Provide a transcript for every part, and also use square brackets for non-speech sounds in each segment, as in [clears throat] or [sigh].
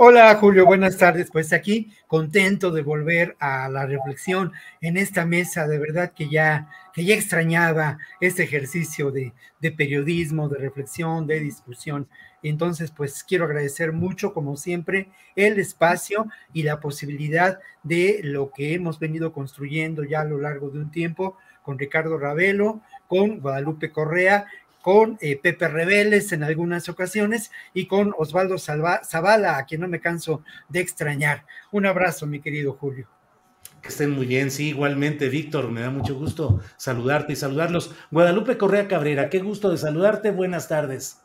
Hola Julio, buenas tardes. Pues aquí contento de volver a la reflexión en esta mesa. De verdad que ya, que ya extrañaba este ejercicio de, de periodismo, de reflexión, de discusión. Entonces, pues quiero agradecer mucho, como siempre, el espacio y la posibilidad de lo que hemos venido construyendo ya a lo largo de un tiempo con Ricardo Ravelo, con Guadalupe Correa con eh, Pepe Rebeles en algunas ocasiones y con Osvaldo Salva, Zavala, a quien no me canso de extrañar. Un abrazo, mi querido Julio. Que estén muy bien, sí, igualmente, Víctor, me da mucho gusto saludarte y saludarlos. Guadalupe Correa Cabrera, qué gusto de saludarte, buenas tardes.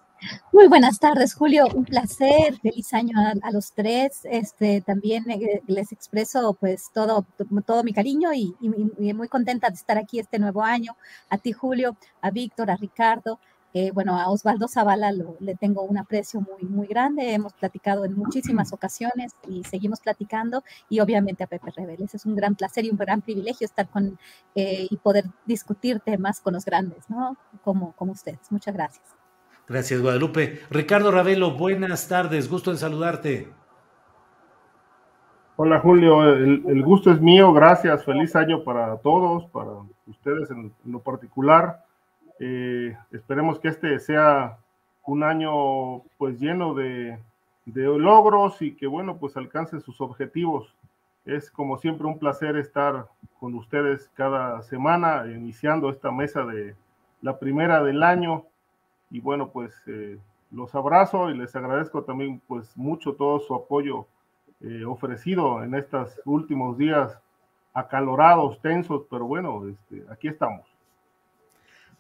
Muy buenas tardes, Julio. Un placer. Feliz año a, a los tres. Este también eh, les expreso pues todo, todo mi cariño y, y, y, muy contenta de estar aquí este nuevo año. A ti, Julio, a Víctor, a Ricardo. Eh, bueno, a Osvaldo Zavala lo, le tengo un aprecio muy, muy grande. Hemos platicado en muchísimas ocasiones y seguimos platicando. Y obviamente a Pepe Rebeles. Es un gran placer y un gran privilegio estar con eh, y poder discutir temas con los grandes, ¿no? Como, como ustedes. Muchas gracias. Gracias, Guadalupe. Ricardo Ravelo, buenas tardes, gusto en saludarte. Hola, Julio, el, gusto es mío, gracias, feliz año para todos, para ustedes en, en lo particular. Eh, esperemos que este sea un año pues lleno de, de logros y que bueno, pues alcance sus objetivos. Es como siempre un placer estar con ustedes cada semana, iniciando esta mesa de la primera del año y bueno, pues eh, los abrazo y les agradezco también pues mucho todo su apoyo eh, ofrecido en estos últimos días acalorados, tensos, pero bueno, este, aquí estamos.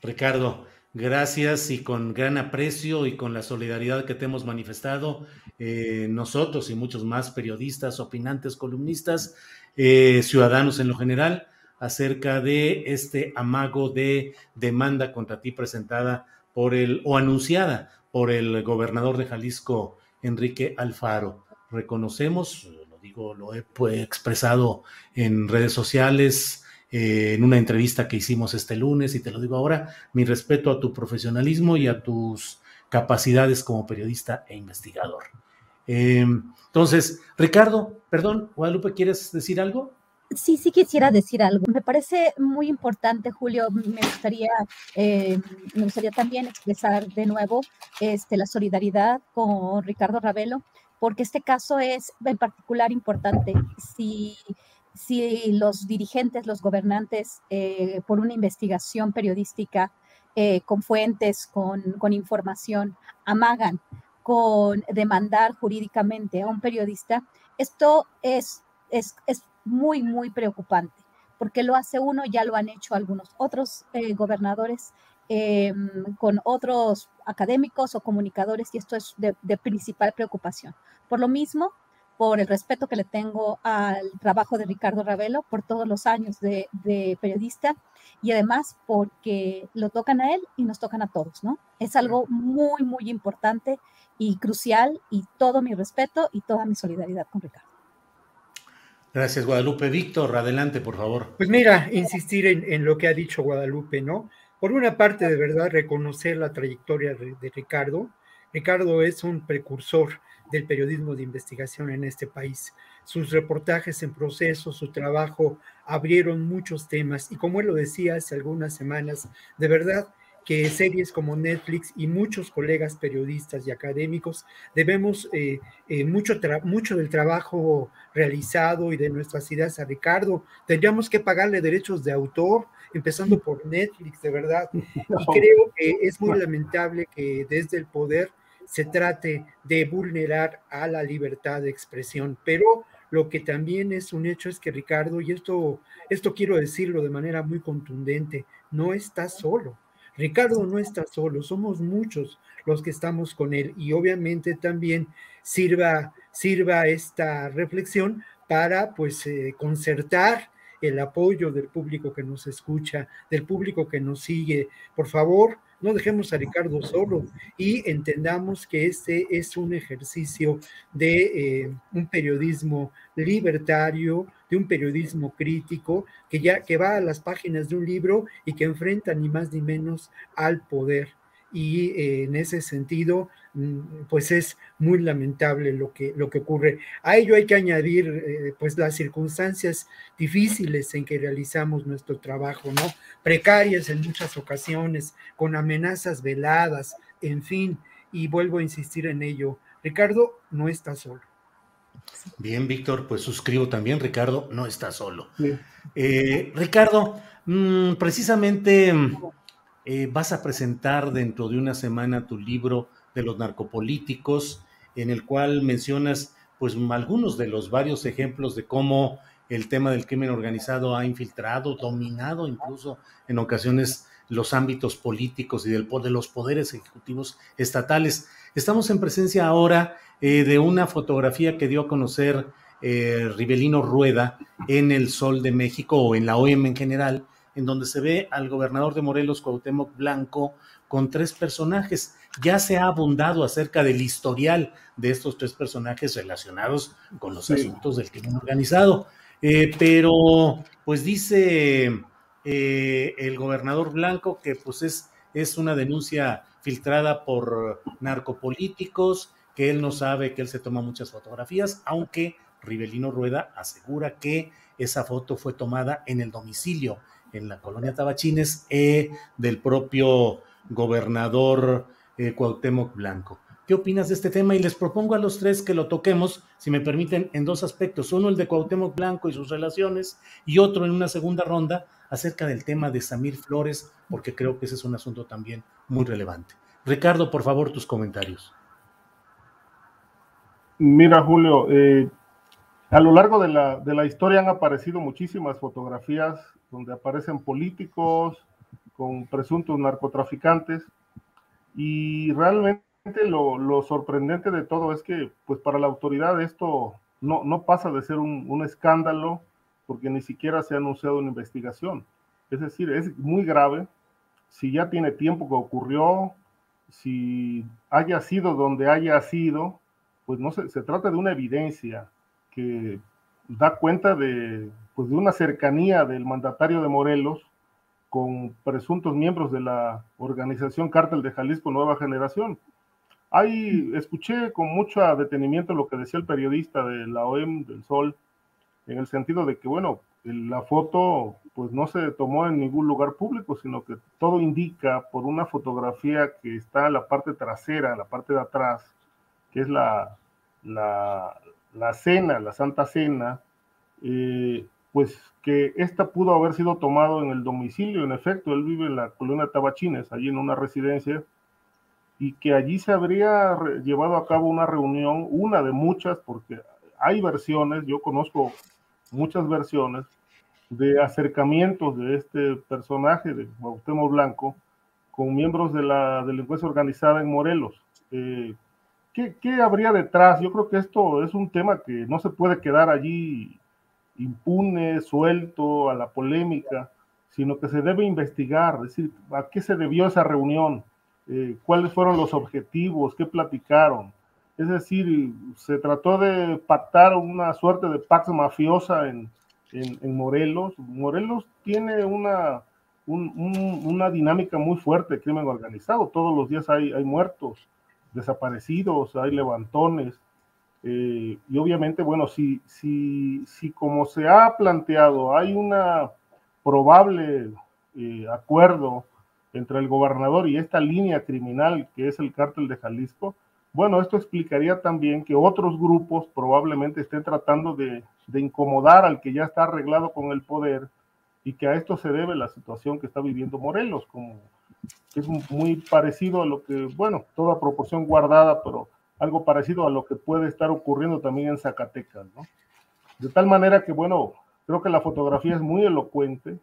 Ricardo, gracias y con gran aprecio y con la solidaridad que te hemos manifestado eh, nosotros y muchos más periodistas, opinantes, columnistas, ciudadanos en lo general, acerca de este amago de demanda contra ti presentada por el, o anunciada por el gobernador de Jalisco, Enrique Alfaro. Reconocemos, lo digo, lo he pues, expresado en redes sociales, eh, en una entrevista que hicimos este lunes, y te lo digo ahora, mi respeto a tu profesionalismo y a tus capacidades como periodista e investigador. Eh, entonces, Ricardo, perdón, Guadalupe, ¿quieres decir algo? Sí, sí quisiera decir algo. Me parece muy importante, Julio. Me gustaría, eh, me gustaría también expresar de nuevo este, la solidaridad con Ricardo Ravelo, porque este caso es en particular importante. Si, si los dirigentes, los gobernantes, eh, por una investigación periodística eh, con fuentes, con, con información, amagan con demandar jurídicamente a un periodista, esto es, es, es muy, muy preocupante, porque lo hace uno, ya lo han hecho algunos otros eh, gobernadores eh, con otros académicos o comunicadores y esto es de, de, principal preocupación. Por lo mismo, por el respeto que le tengo al trabajo de Ricardo Ravelo, por todos los años de, de periodista y además porque lo tocan a él y nos tocan a todos, ¿no? Es algo muy, muy importante y crucial y todo mi respeto y toda mi solidaridad con Ricardo. Gracias, Guadalupe. Víctor, adelante, por favor. Pues mira, insistir en, en, lo que ha dicho Guadalupe, ¿no? Por una parte, de verdad, reconocer la trayectoria de, Ricardo. Ricardo es un precursor del periodismo de investigación en este país. Sus reportajes en proceso, su trabajo abrieron muchos temas y como él lo decía hace algunas semanas, de verdad que series como Netflix y muchos colegas periodistas y académicos debemos eh, eh, mucho, mucho del trabajo realizado y de nuestras ideas a Ricardo. Tendríamos que pagarle derechos de autor, empezando por Netflix, de verdad. [laughs] Y creo que es muy lamentable que desde el poder se trate de vulnerar a la libertad de expresión, pero lo que también es un hecho es que Ricardo, y esto, esto quiero decirlo de manera muy contundente, no está solo Ricardo no está solo, somos muchos los que estamos con él y obviamente también sirva, sirva esta reflexión para pues eh, concertar el apoyo del público que nos escucha, del público que nos sigue. Por favor, no dejemos a Ricardo solo y entendamos que este es un ejercicio de eh, un periodismo libertario, de un periodismo crítico, que ya que va a las páginas de un libro y que enfrenta ni más ni menos al poder. Y eh, en ese sentido, pues es muy lamentable lo que, lo que ocurre. A ello hay que añadir, eh, pues las circunstancias difíciles en que realizamos nuestro trabajo, ¿no? Precarias en muchas ocasiones, con amenazas veladas, en fin, y vuelvo a insistir en ello. Ricardo no está solo. Bien, Víctor, pues suscribo también, Ricardo no está solo. Eh, Ricardo, mm, precisamente eh, vas a presentar dentro de una semana tu libro de los narcopolíticos, en el cual mencionas pues algunos de los varios ejemplos de cómo el tema del crimen organizado ha infiltrado, dominado incluso en ocasiones los ámbitos políticos y del, de los poderes ejecutivos estatales. Estamos en presencia ahora eh, de una fotografía que dio a conocer eh, Rivelino Rueda en el Sol de México o en la OEM en general, en donde se ve al gobernador de Morelos, Cuauhtémoc Blanco, con tres personajes. Ya se ha abundado acerca del historial de estos tres personajes relacionados con los asuntos del crimen organizado. Eh, pero, pues dice eh, el gobernador Blanco que pues es, es una denuncia filtrada por narcopolíticos, que él no sabe, que él se toma muchas fotografías, aunque Rivelino Rueda asegura que esa foto fue tomada en el domicilio en la colonia Tabachines eh, del propio gobernador eh, Cuauhtémoc Blanco. ¿Qué opinas de este tema? Y les propongo a los tres que lo toquemos, si me permiten, en dos aspectos. Uno, el de Cuauhtémoc Blanco y sus relaciones, y otro en una segunda ronda acerca del tema de Samir Flores, porque creo que ese es un asunto también muy relevante. Ricardo, por favor, tus comentarios. Mira, Julio, eh, a lo largo de la, de la historia han aparecido muchísimas fotografías donde aparecen políticos con presuntos narcotraficantes y realmente lo, sorprendente de todo es que pues para la autoridad esto no, pasa de ser un, un, escándalo porque ni siquiera se ha anunciado una investigación. Es decir, es muy grave si ya tiene tiempo que ocurrió, si haya sido donde haya sido, pues no se, se trata de una evidencia que da cuenta de, pues de una cercanía del mandatario de Morelos con presuntos miembros de la organización Cártel de Jalisco Nueva Generación. Ahí escuché con mucho detenimiento lo que decía el periodista de la OEM del Sol, en el sentido de que, bueno, la foto pues no se tomó en ningún lugar público, sino que todo indica por una fotografía que está en la parte trasera, en la parte de atrás, que es la, la, la cena, la Santa Cena, eh, pues que esta pudo haber sido tomado en el domicilio, en efecto, él vive en la colonia Tabachines, allí en una residencia, y que allí se habría llevado a cabo una reunión, una de muchas, porque hay versiones, yo conozco muchas versiones de acercamientos de este personaje, de Bautemo Blanco, con miembros de la delincuencia organizada en Morelos. Eh, ¿qué, ¿Qué habría detrás? Yo creo que esto es un tema que no se puede quedar allí impune, suelto a la polémica, sino que se debe investigar, es decir, a qué se debió esa reunión, eh, cuáles fueron los objetivos, qué platicaron. Es decir, se trató de pactar una suerte de pax mafiosa en, en, Morelos. Morelos tiene una, una dinámica muy fuerte de crimen organizado. Todos los días hay, hay muertos, desaparecidos, hay levantones. Eh, y obviamente, bueno, si, si, si como se ha planteado hay una probable eh, acuerdo entre el gobernador y esta línea criminal que es el cártel de Jalisco, bueno, esto explicaría también que otros grupos probablemente estén tratando de, de, incomodar al que ya está arreglado con el poder y que a esto se debe la situación que está viviendo Morelos, como que es muy parecido a lo que, bueno, toda proporción guardada, pero algo parecido a lo que puede estar ocurriendo también en Zacatecas, ¿no? De tal manera que, bueno, creo que la fotografía es muy elocuente,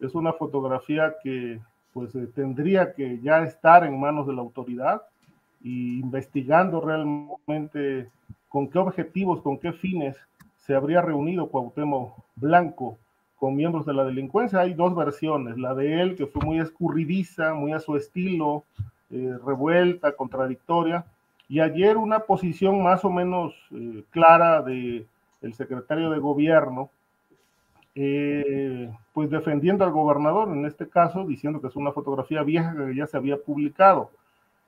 es una fotografía que pues eh, tendría que ya estar en manos de la autoridad y investigando realmente con qué objetivos, con qué fines se habría reunido Cuauhtémoc Blanco con miembros de la delincuencia. Hay dos versiones, la de él que fue muy escurridiza, muy a su estilo, eh, revuelta, contradictoria, y ayer una posición más o menos eh, clara de secretario de gobierno, eh, pues defendiendo al gobernador, en este caso, diciendo que es una fotografía vieja que ya se había publicado.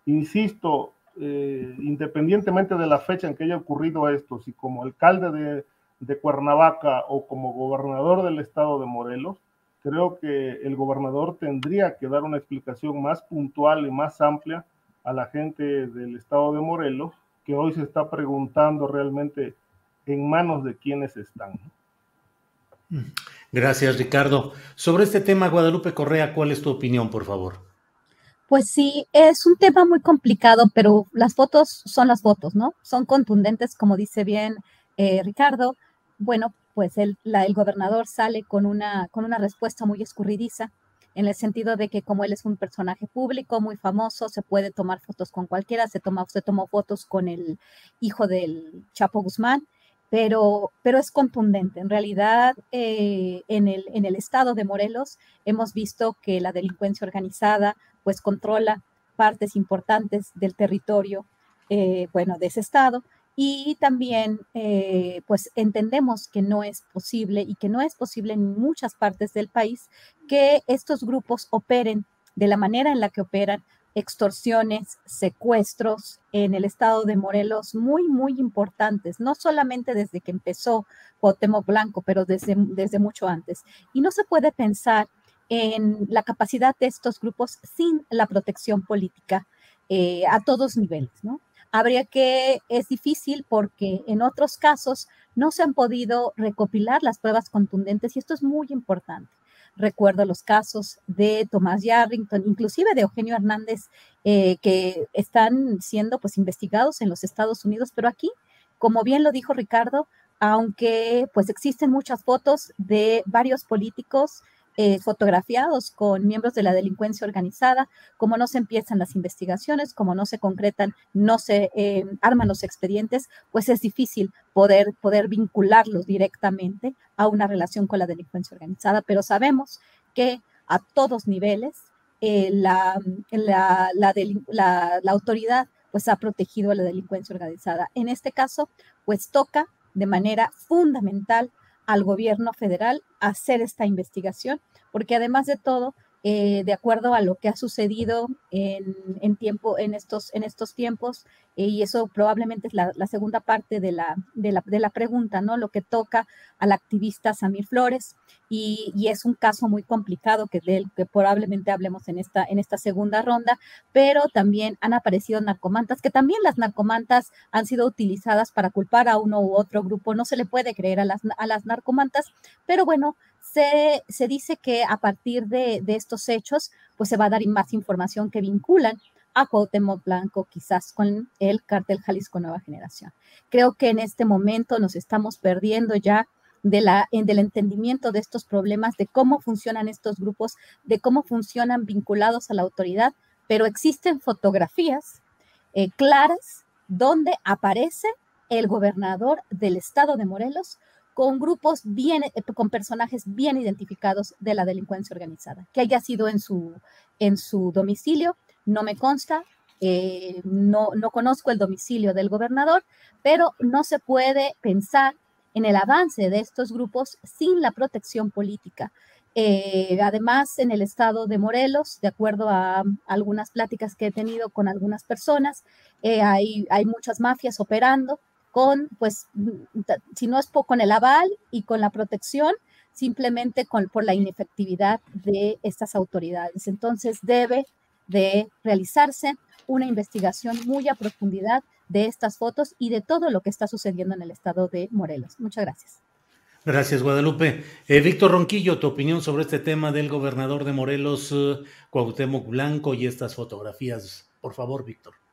Insisto, eh, independientemente de la fecha en que haya ocurrido esto, si como alcalde de, de Cuernavaca o como gobernador del estado de Morelos, creo que el gobernador tendría que dar una explicación más puntual y más amplia a la gente del estado de Morelos, que hoy se está preguntando realmente en manos de quiénes están. Gracias, Ricardo. Sobre este tema, Guadalupe Correa, ¿cuál es tu opinión, por favor? Pues sí, es un tema muy complicado, pero las fotos son las fotos, ¿no? Son contundentes, como dice bien eh, Ricardo. Bueno, pues el, la, el gobernador sale con una, con una respuesta muy escurridiza en el sentido de que como él es un personaje público muy famoso, se puede tomar fotos con cualquiera, se, toma, se tomó fotos con el hijo del Chapo Guzmán, pero, pero es contundente. En realidad, eh, en, el, en el estado de Morelos hemos visto que la delincuencia organizada pues controla partes importantes del territorio, eh, bueno, de ese estado, y también, eh, pues entendemos que no es posible y que no es posible en muchas partes del país que estos grupos operen de la manera en la que operan extorsiones, secuestros en el estado de Morelos muy, muy importantes, no solamente desde que empezó Cuauhtémoc Blanco, pero desde, desde mucho antes. Y no se puede pensar en la capacidad de estos grupos sin la protección política eh, a todos niveles, ¿no? Habría que, es difícil porque en otros casos no se han podido recopilar las pruebas contundentes y esto es muy importante. Recuerdo los casos de Tomás Yarrington, inclusive de Eugenio Hernández, eh, que están siendo pues investigados en los Estados Unidos, pero aquí, como bien lo dijo Ricardo, aunque pues existen muchas fotos de varios políticos eh, fotografiados con miembros de la delincuencia organizada, como no se empiezan las investigaciones, como no se concretan, no se eh, arman los expedientes, pues es difícil poder, poder vincularlos directamente a una relación con la delincuencia organizada, pero sabemos que a todos niveles eh, la, la, la, autoridad pues ha protegido a la delincuencia organizada. En este caso, pues toca de manera fundamental al gobierno federal hacer esta investigación, porque además de todo, eh, de acuerdo a lo que ha sucedido en, tiempo, en, estos, en estos tiempos, eh, y eso probablemente es la, segunda parte de la, de la, pregunta, ¿no? Lo que toca al activista Samir Flores, y, es un caso muy complicado que, del que probablemente hablemos en esta, en esta segunda ronda, pero también han aparecido narcomantas, que también las narcomantas han sido utilizadas para culpar a uno u otro grupo, no se le puede creer a las, a las narcomantas, pero bueno, se, se dice que a partir de, de, estos hechos, pues se va a dar más información que vinculan a Cuauhtémoc Blanco quizás con el cartel Jalisco Nueva Generación. Creo que en este momento nos estamos perdiendo ya de la, del entendimiento de estos problemas, de cómo funcionan estos grupos, de cómo funcionan vinculados a la autoridad, pero existen fotografías eh, claras donde aparece el gobernador del estado de Morelos con grupos bien, eh, con personajes bien identificados de la delincuencia organizada. Que haya sido en su, en su domicilio, no me consta, eh, no, no conozco el domicilio del gobernador, pero no se puede pensar en el avance de estos grupos sin la protección política. Eh, además, en el estado de Morelos, de acuerdo a, algunas pláticas que he tenido con algunas personas, hay, hay muchas mafias operando, con, pues, si no es con el aval y con la protección, simplemente con, por la inefectividad de estas autoridades. Entonces debe de realizarse una investigación muy a profundidad de estas fotos y de todo lo que está sucediendo en el estado de Morelos. Muchas gracias. Gracias, Guadalupe. Eh, Víctor Ronquillo, tu opinión sobre este tema del gobernador de Morelos, eh, Cuauhtémoc Blanco y estas fotografías. Por favor, Víctor.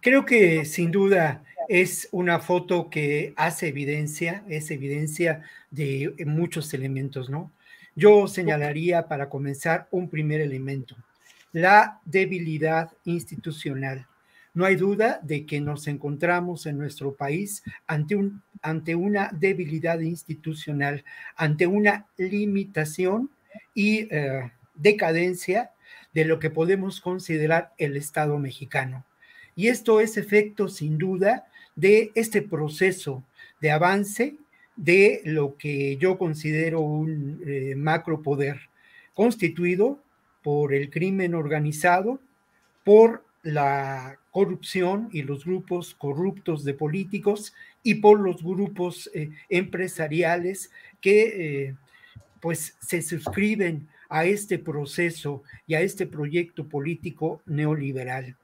Creo que sin duda es una foto que hace evidencia, es evidencia de muchos elementos, ¿no? Yo señalaría para comenzar un primer elemento, la debilidad institucional. No hay duda de que nos encontramos en nuestro país ante, un, ante una debilidad institucional, ante una limitación y eh, decadencia de lo que podemos considerar el Estado mexicano. Y esto es efecto, sin duda, de este proceso de avance de lo que yo considero un eh, macro poder constituido por el crimen organizado, por la corrupción y los grupos corruptos de políticos y por los grupos eh, empresariales que eh, pues se suscriben a este proceso y a este proyecto político neoliberal.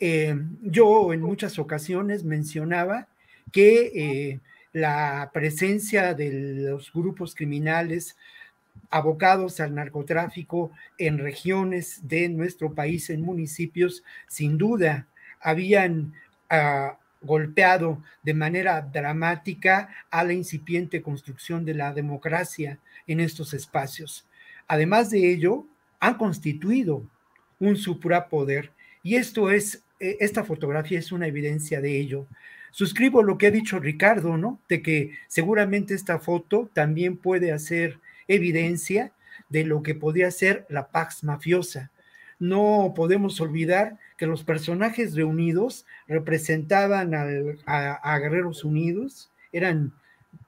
Eh, yo en muchas ocasiones mencionaba que la presencia de los grupos criminales abocados al narcotráfico en regiones de nuestro país, en municipios, sin duda habían ah, golpeado de manera dramática a la incipiente construcción de la democracia en estos espacios. Además de ello, han constituido un suprapoder y esto es, eh, esta fotografía es una evidencia de ello. Suscribo lo que ha dicho Ricardo, ¿no? De que seguramente esta foto también puede hacer evidencia de lo que podía ser la Pax mafiosa. No podemos olvidar que los personajes reunidos representaban a, Guerreros Unidos, eran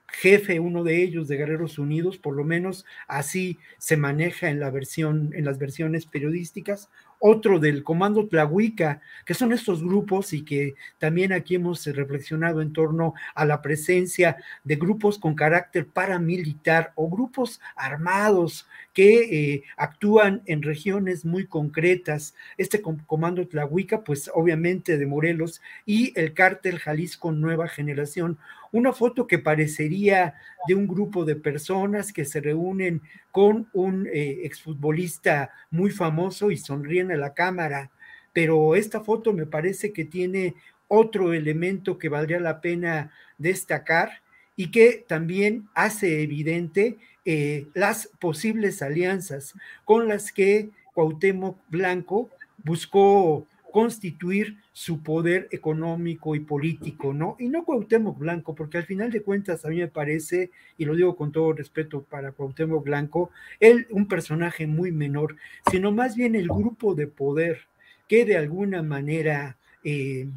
jefe uno de ellos de Guerreros Unidos, por lo menos así se maneja en la versión, en las versiones periodísticas, otro del Comando Tlahuica, que son estos grupos y que también aquí hemos reflexionado en torno a la presencia de grupos con carácter paramilitar o grupos armados que eh, actúan en regiones muy concretas. Este Comando Tlahuica, pues obviamente de Morelos, y el cártel Jalisco Nueva Generación. Una foto que parecería de un grupo de personas que se reúnen con un eh, exfutbolista muy famoso y sonríen a la cámara. Pero esta foto me parece que tiene otro elemento que valdría la pena destacar y que también hace evidente eh, las posibles alianzas con las que Cuauhtémoc Blanco buscó constituir su poder económico y político, ¿no? Y no Cuauhtémoc Blanco, porque al final de cuentas a mí me parece, y lo digo con todo respeto para Cuauhtémoc Blanco, él un personaje muy menor, sino más bien el grupo de poder que de alguna manera eh,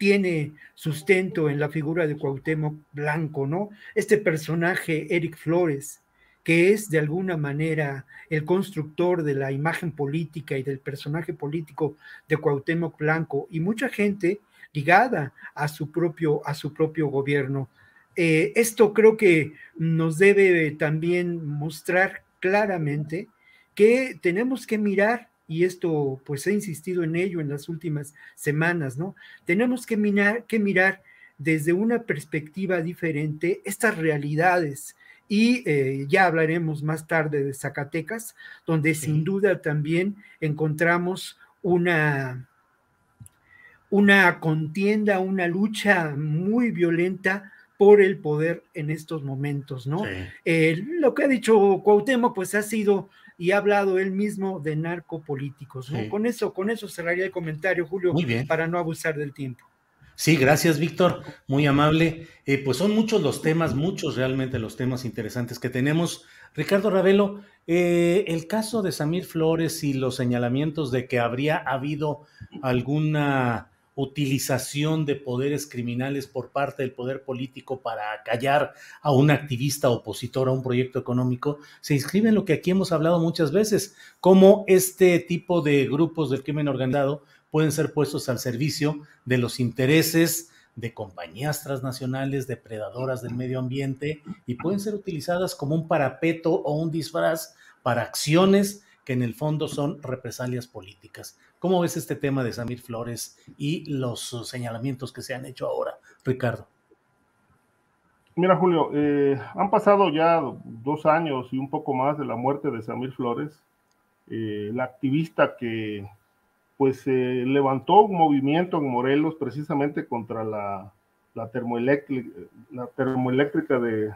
tiene sustento en la figura de Cuauhtémoc Blanco, ¿no? Este personaje, Eric Flores, que es de alguna manera el constructor de la imagen política y del personaje político de Cuauhtémoc Blanco y mucha gente ligada a su propio, a su propio gobierno. Eh, esto creo que nos debe también mostrar claramente que tenemos que mirar y esto pues he insistido en ello en las últimas semanas, ¿no? Tenemos que mirar, que mirar desde una perspectiva diferente estas realidades y eh, ya hablaremos más tarde de Zacatecas, donde sin duda también encontramos una, una contienda, una lucha muy violenta por el poder en estos momentos, ¿no? Eh, lo que ha dicho Cuauhtémoc, pues ha sido y ha hablado él mismo de narcopolíticos. ¿no? Con eso, con eso cerraría el comentario, Julio, para no abusar del tiempo. Sí, gracias, Víctor. Muy amable. Eh, pues son muchos los temas, muchos realmente los temas interesantes que tenemos. Ricardo Ravelo, eh, el caso de Samir Flores y los señalamientos de que habría habido alguna utilización de poderes criminales por parte del poder político para callar a un activista opositor a un proyecto económico, se inscribe en lo que aquí hemos hablado muchas veces, cómo este tipo de grupos del crimen organizado pueden ser puestos al servicio de los intereses de compañías transnacionales depredadoras del medio ambiente y pueden ser utilizadas como un parapeto o un disfraz para acciones que en el fondo son represalias políticas. ¿Cómo ves este tema de Samir Flores y los señalamientos que se han hecho ahora, Ricardo? Mira, Julio, eh, han pasado ya dos años y un poco más de la muerte de Samir Flores, eh, la activista que pues levantó un movimiento en Morelos precisamente contra la, la, termoeléctrica, de,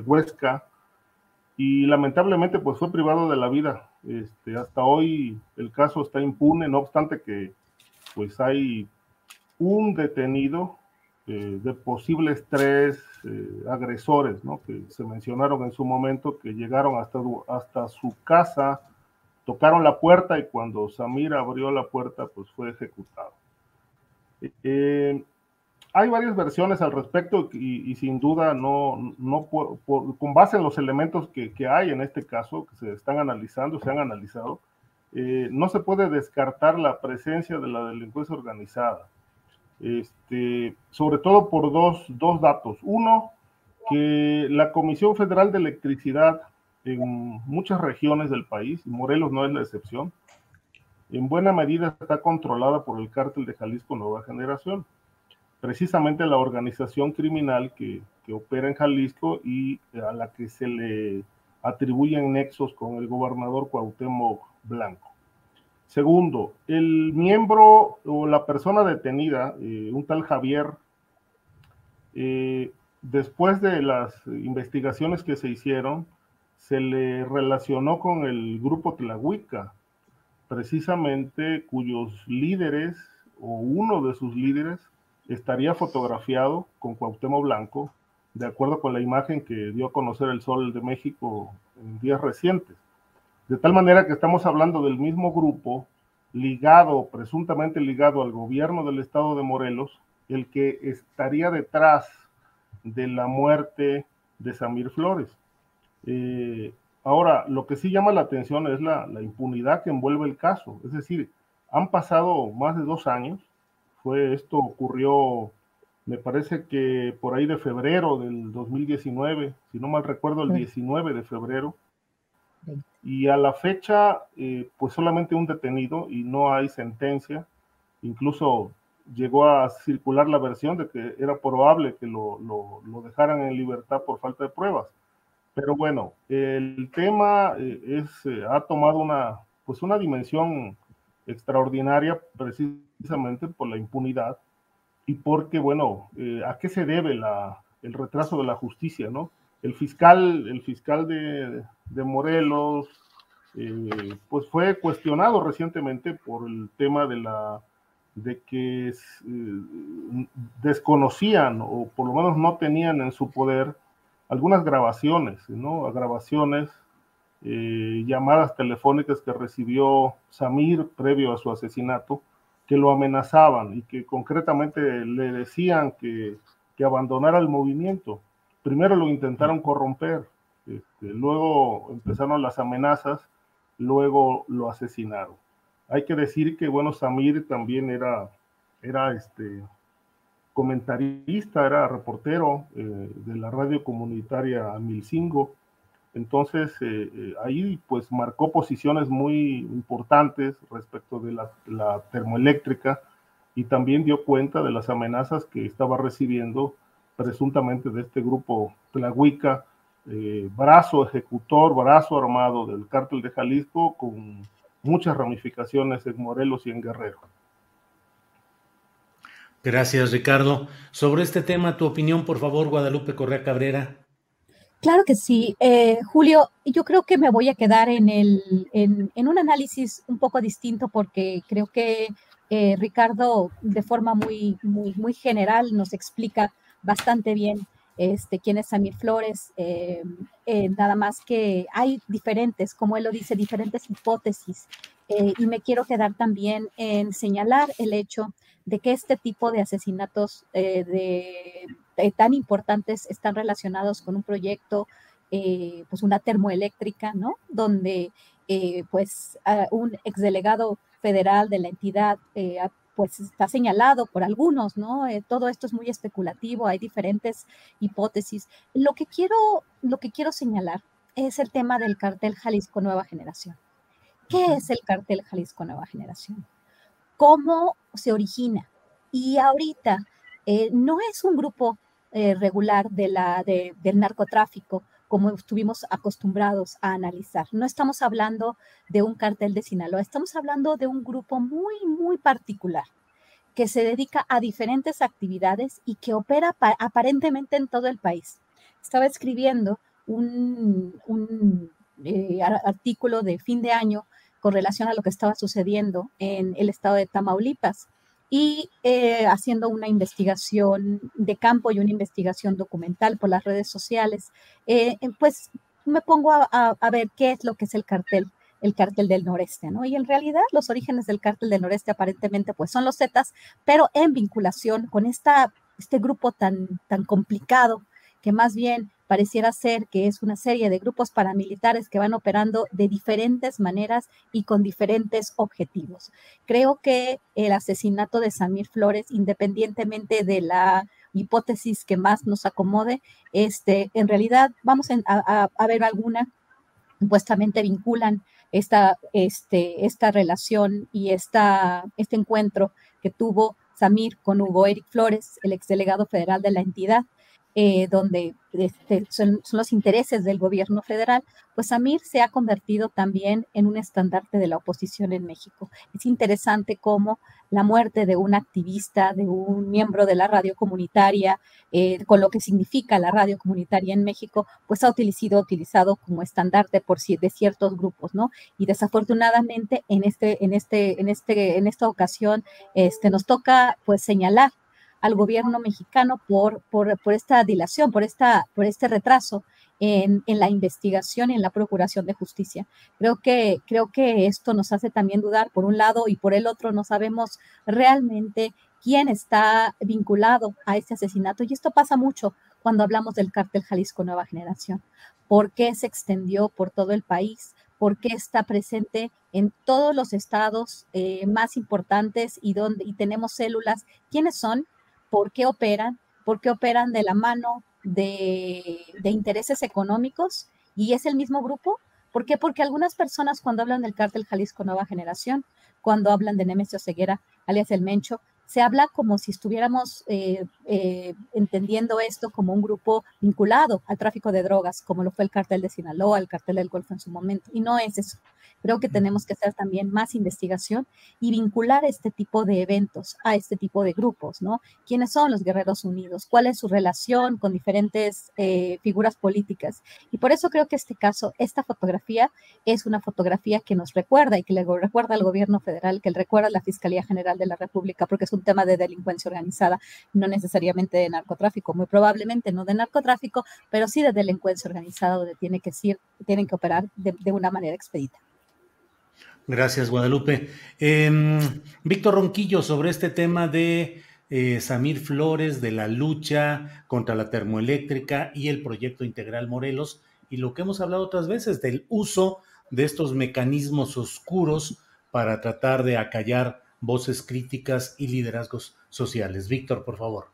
Huesca y lamentablemente pues fue privado de la vida. Este, hasta hoy el caso está impune, no obstante que pues hay un detenido eh, de posibles tres eh, agresores, ¿no? Que se mencionaron en su momento, que llegaron hasta, hasta su casa, tocaron la puerta y cuando Samir abrió la puerta, pues fue ejecutado. Eh, hay varias versiones al respecto y, sin duda no, no con base en los elementos que, que, hay en este caso, que se están analizando, se han analizado, no se puede descartar la presencia de la delincuencia organizada este, sobre todo por dos, dos datos. Uno, que la Comisión Federal de Electricidad en muchas regiones del país, y Morelos no es la excepción, en buena medida está controlada por el cártel de Jalisco Nueva Generación, precisamente la organización criminal que, que opera en Jalisco y a la que se le atribuyen nexos con el gobernador Cuauhtémoc Blanco. Segundo, el miembro o la persona detenida, eh, un tal Javier, eh, después de las investigaciones que se hicieron, se le relacionó con el grupo Tlahuica, precisamente cuyos líderes o uno de sus líderes estaría fotografiado con Cuauhtémoc Blanco, de acuerdo con la imagen que dio a conocer el Sol de México en días recientes. De tal manera que estamos hablando del mismo grupo ligado, presuntamente ligado al gobierno del estado de Morelos, el que estaría detrás de la muerte de Samir Flores. Eh, ahora, lo que sí llama la atención es la, la, impunidad que envuelve el caso. Es decir, han pasado más de dos años. Fue esto ocurrió, me parece que por ahí de febrero del 2019, si no mal recuerdo, el 19 de febrero. Y a la fecha, eh, pues solamente un detenido y no hay sentencia. Incluso llegó a circular la versión de que era probable que lo, lo, dejaran en libertad por falta de pruebas. Pero bueno, el tema eh, es, eh, ha tomado una, pues una dimensión extraordinaria precisamente por la impunidad y porque, bueno, ¿a qué se debe la, el retraso de la justicia, no? el fiscal, el fiscal de, Morelos, eh, pues fue cuestionado recientemente por el tema de la de que eh, desconocían o por lo menos no tenían en su poder algunas grabaciones, ¿no? Grabaciones, eh, llamadas telefónicas que recibió Samir previo a su asesinato, que lo amenazaban y que concretamente le decían que, que abandonara el movimiento primero lo intentaron corromper, este, luego empezaron las amenazas, luego lo asesinaron. Hay que decir que, bueno, Samir también era, era este, comentarista, era reportero eh, de la radio comunitaria Milcingo. Entonces, eh, eh, ahí pues marcó posiciones muy importantes respecto de la, termoeléctrica y también dio cuenta de las amenazas que estaba recibiendo presuntamente de este grupo Tlahuica, eh, brazo ejecutor, brazo armado del cártel de Jalisco, con muchas ramificaciones en Morelos y en Guerrero. Gracias, Ricardo. Sobre este tema, tu opinión, por favor, Guadalupe Correa Cabrera. Claro que sí. Eh, Julio, yo creo que me voy a quedar en, el, en, un análisis un poco distinto porque creo que eh, Ricardo, de forma muy, muy, muy general, nos explica bastante bien este, quién es Samir Flores, eh, nada más que hay diferentes, como él lo dice, diferentes hipótesis. Y me quiero quedar también en señalar el hecho de que este tipo de asesinatos de, tan importantes están relacionados con un proyecto, pues una termoeléctrica, ¿no? Donde pues un exdelegado federal de la entidad pues está señalado por algunos, ¿no? Eh, todo esto es muy especulativo, hay diferentes hipótesis. Lo que quiero, lo que quiero señalar es el tema del cartel Jalisco Nueva Generación. ¿Qué es el cartel Jalisco Nueva Generación? ¿Cómo se origina? Y ahorita eh, no es un grupo eh, regular de la, del narcotráfico como estuvimos acostumbrados a analizar. No estamos hablando de un cartel de Sinaloa, estamos hablando de un grupo muy, muy particular que se dedica a diferentes actividades y que opera aparentemente en todo el país. Estaba escribiendo un, un eh, artículo de fin de año con relación a lo que estaba sucediendo en el estado de Tamaulipas y eh, haciendo una investigación de campo y una investigación documental por las redes sociales, eh, pues me pongo a, ver qué es lo que es el cartel el cártel del noreste, ¿no? Y en realidad los orígenes del cártel del noreste aparentemente pues son los Zetas, pero en vinculación con esta, este grupo tan, tan complicado que más bien pareciera ser que es una serie de grupos paramilitares que van operando de diferentes maneras y con diferentes objetivos. Creo que el asesinato de Samir Flores, independientemente de la hipótesis que más nos acomode, este, en realidad vamos a, ver alguna, supuestamente vinculan esta, este, esta relación y esta, este encuentro que tuvo Samir con Hugo Eric Flores, el exdelegado federal de la entidad, eh, donde este, son, los intereses del gobierno federal, pues Samir se ha convertido también en un estandarte de la oposición en México. Es interesante cómo la muerte de un activista, de un miembro de la radio comunitaria, eh, con lo que significa la radio comunitaria en México, pues ha sido utilizado como estandarte por de ciertos grupos, ¿no? Y desafortunadamente en este, este, en esta ocasión, este, nos toca pues señalar al gobierno mexicano por, por, esta dilación, por, esta, por este retraso en, en, la investigación y en la procuración de justicia. Creo que, creo que esto nos hace también dudar por un lado y por el otro no sabemos realmente quién está vinculado a este asesinato. Y esto pasa mucho cuando hablamos del cártel Jalisco Nueva Generación. ¿Por qué se extendió por todo el país? ¿Por qué está presente en todos los estados eh, más importantes y, donde, y tenemos células? ¿Quiénes son? Por qué operan, por qué operan de la mano de, intereses económicos y es el mismo grupo. ¿Por qué? Porque algunas personas cuando hablan del cártel Jalisco Nueva Generación, cuando hablan de Nemesio Ceguera, alias El Mencho, se habla como si estuviéramos eh, eh, entendiendo esto como un grupo vinculado al tráfico de drogas, como lo fue el cartel de Sinaloa, el cartel del Golfo en su momento. Y no es eso. Creo que tenemos que hacer también más investigación y vincular este tipo de eventos a este tipo de grupos, ¿no? ¿Quiénes son los Guerreros Unidos? ¿Cuál es su relación con diferentes eh, figuras políticas? Y por eso creo que este caso, esta fotografía es una fotografía que nos recuerda y que le recuerda al gobierno federal, que le recuerda a la Fiscalía General de la República, porque es un tema de delincuencia organizada, no necesariamente de narcotráfico, muy probablemente no de narcotráfico, pero sí de delincuencia organizada, donde tiene que tienen que operar de una manera expedita. Gracias, Guadalupe. Em, Víctor Ronquillo, sobre este tema de eh, Samir Flores, de la lucha contra la termoeléctrica y el proyecto integral Morelos, y lo que hemos hablado otras veces del uso de estos mecanismos oscuros para tratar de acallar voces críticas y liderazgos sociales. Víctor, por favor.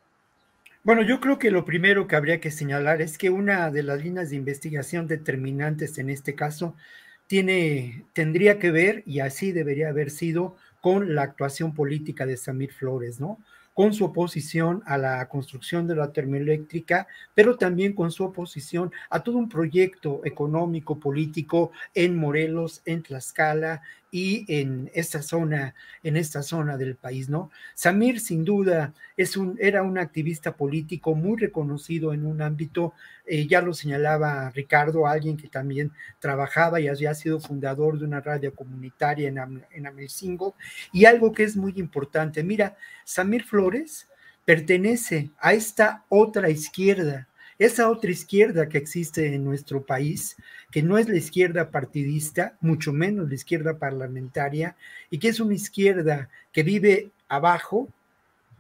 Bueno, yo creo que lo primero que habría que señalar es que una de las líneas de investigación determinantes en este caso tiene, tendría que ver, y así debería haber sido, con la actuación política de Samir Flores, ¿no? Con su oposición a la construcción de la termoeléctrica, pero también con su oposición a todo un proyecto económico, político en Morelos, en Tlaxcala y en esta zona, en esta zona del país, ¿no? Samir, sin duda, es un, era un activista político muy reconocido en un ámbito, eh, ya lo señalaba Ricardo, alguien que también trabajaba y había sido fundador de una radio comunitaria en, en Amelcingo, y algo que es muy importante, mira, Samir Flores pertenece a esta otra izquierda, esa otra izquierda que existe en nuestro país, que no es la izquierda partidista, mucho menos la izquierda parlamentaria, y que es una izquierda que vive abajo,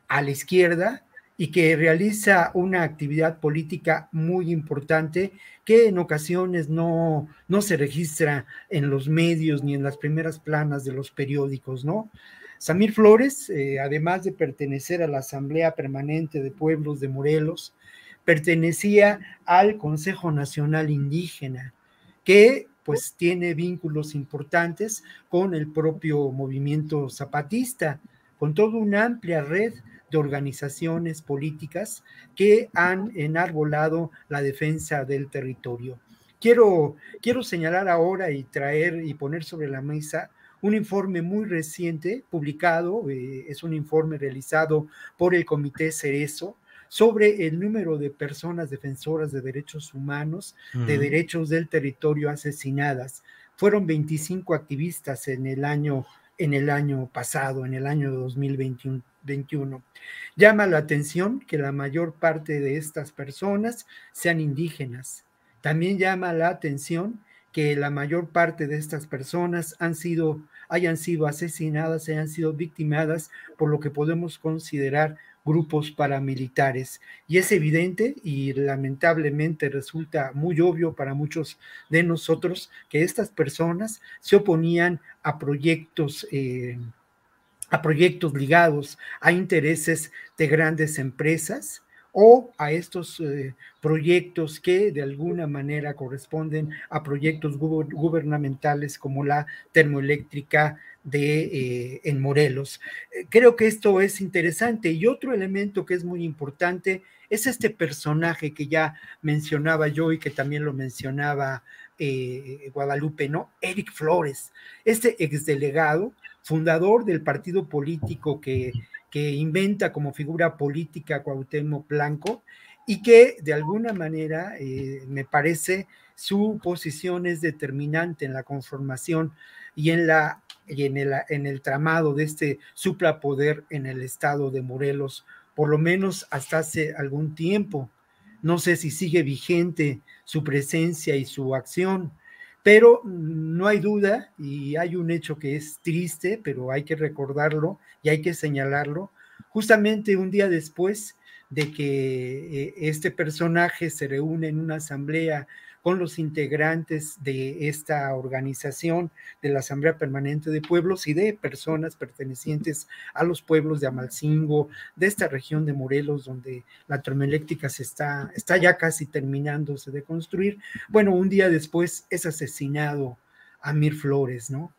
a la izquierda, y que realiza una actividad política muy importante que en ocasiones no, no se registra en los medios ni en las primeras planas de los periódicos, ¿no? Samir Flores, eh, además de pertenecer a la Asamblea Permanente de Pueblos de Morelos, pertenecía al Consejo Nacional Indígena, que pues tiene vínculos importantes con el propio movimiento zapatista, con toda una amplia red de organizaciones políticas que han enarbolado la defensa del territorio. Quiero, quiero señalar ahora y traer y poner sobre la mesa un informe muy reciente publicado, eh, es un informe realizado por el Comité Cerezo sobre el número de personas defensoras de derechos humanos, de derechos del territorio asesinadas. Fueron 25 activistas en el año en el año pasado, en el año 2021. Llama la atención que la mayor parte de estas personas sean indígenas. También llama la atención que la mayor parte de estas personas han sido, hayan sido asesinadas, hayan sido victimadas por lo que podemos considerar grupos paramilitares. Y es evidente y lamentablemente resulta muy obvio para muchos de nosotros que estas personas se oponían a proyectos. Eh, a proyectos ligados a intereses de grandes empresas, o a estos eh, proyectos que de alguna manera corresponden a proyectos gubernamentales como la termoeléctrica de eh, en Morelos. Eh, creo que esto es interesante y otro elemento que es muy importante es este personaje que ya mencionaba yo y que también lo mencionaba Guadalupe, ¿no? Eric Flores, este exdelegado, fundador del partido político que que inventa como figura política Cuauhtémoc Blanco y que de alguna manera eh, me parece su posición es determinante en la conformación y en la y en el, en el tramado de este suprapoder en el estado de Morelos, por lo menos hasta hace algún tiempo. No sé si sigue vigente su presencia y su acción, pero no hay duda y hay un hecho que es triste, pero hay que recordarlo y hay que señalarlo. Justamente un día después de que eh, este personaje se reúne en una asamblea con los integrantes de esta organización, de la Asamblea Permanente de Pueblos y de personas pertenecientes a los pueblos de Amalcingo, de esta región de Morelos, donde la termoeléctrica se está, ya casi terminándose de construir. Bueno, un día después es asesinado Amir Flores, ¿no?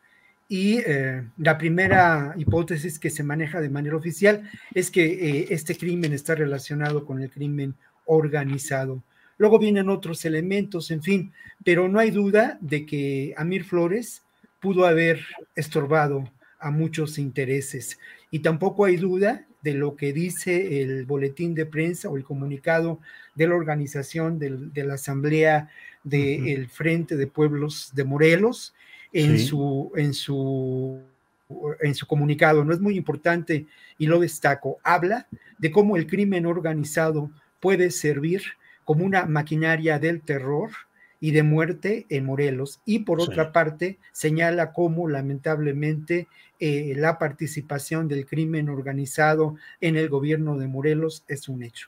Y eh, la primera hipótesis que se maneja de manera oficial es que eh, este crimen está relacionado con el crimen organizado. Luego vienen otros elementos, en fin, pero no hay duda de que Amir Flores pudo haber estorbado a muchos intereses. Y tampoco hay duda de lo que dice el boletín de prensa o el comunicado de la organización de la Asamblea del Frente de Pueblos de Morelos en, su, en, su, en su comunicado. No es muy importante y lo destaco. Habla de cómo el crimen organizado puede servir como una maquinaria del terror y de muerte en Morelos. Y por otra parte, señala cómo lamentablemente eh, la participación del crimen organizado en el gobierno de Morelos es un hecho.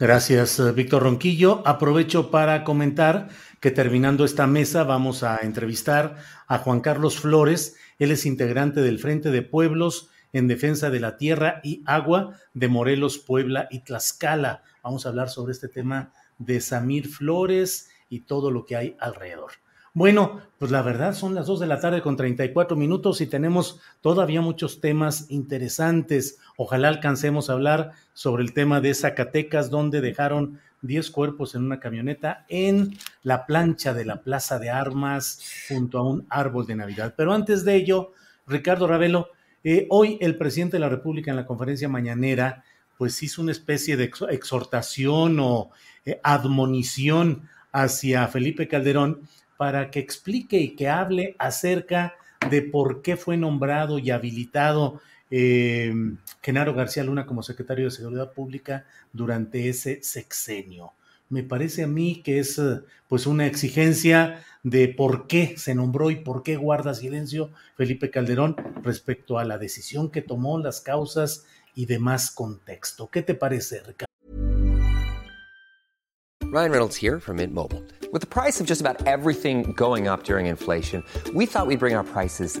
Gracias, eh, Víctor Ronquillo. Aprovecho para comentar que terminando esta mesa vamos a entrevistar a Juan Carlos Flores. Él es integrante del Frente de Pueblos en Defensa de la Tierra y Agua de Morelos, Puebla y Tlaxcala. Vamos a hablar sobre este tema de Samir Flores y todo lo que hay alrededor. Bueno, pues la verdad son las 2 de la tarde con 34 minutos y tenemos todavía muchos temas interesantes. Ojalá alcancemos a hablar sobre el tema de Zacatecas, donde dejaron 10 cuerpos en una camioneta en la plancha de la Plaza de Armas junto a un árbol de Navidad. Pero antes de ello, Ricardo Ravelo, eh, hoy el presidente de la República en la conferencia mañanera pues hizo una especie de exhortación o eh, admonición hacia Felipe Calderón para que explique y que hable acerca de por qué fue nombrado y habilitado eh, Genaro García Luna como secretario de Seguridad Pública durante ese sexenio. Me parece a mí que es eh, pues una exigencia de por qué se nombró y por qué guarda silencio Felipe Calderón respecto a la decisión que tomó, las causas y demás contexto. ¿Qué te parece, Ricardo? Ryan Reynolds here from Mint Mobile. With the price of just about everything going up during inflation, we thought we'd bring our prices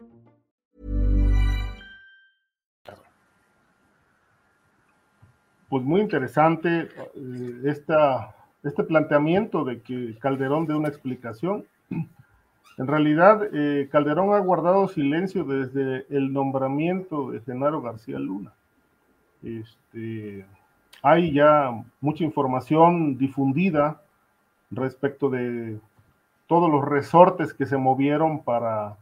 Pues muy interesante eh, este planteamiento de que Calderón dé una explicación. En realidad, eh, Calderón ha guardado silencio desde el nombramiento de Genaro García Luna. Este, hay ya mucha información difundida respecto de todos los resortes que se movieron para,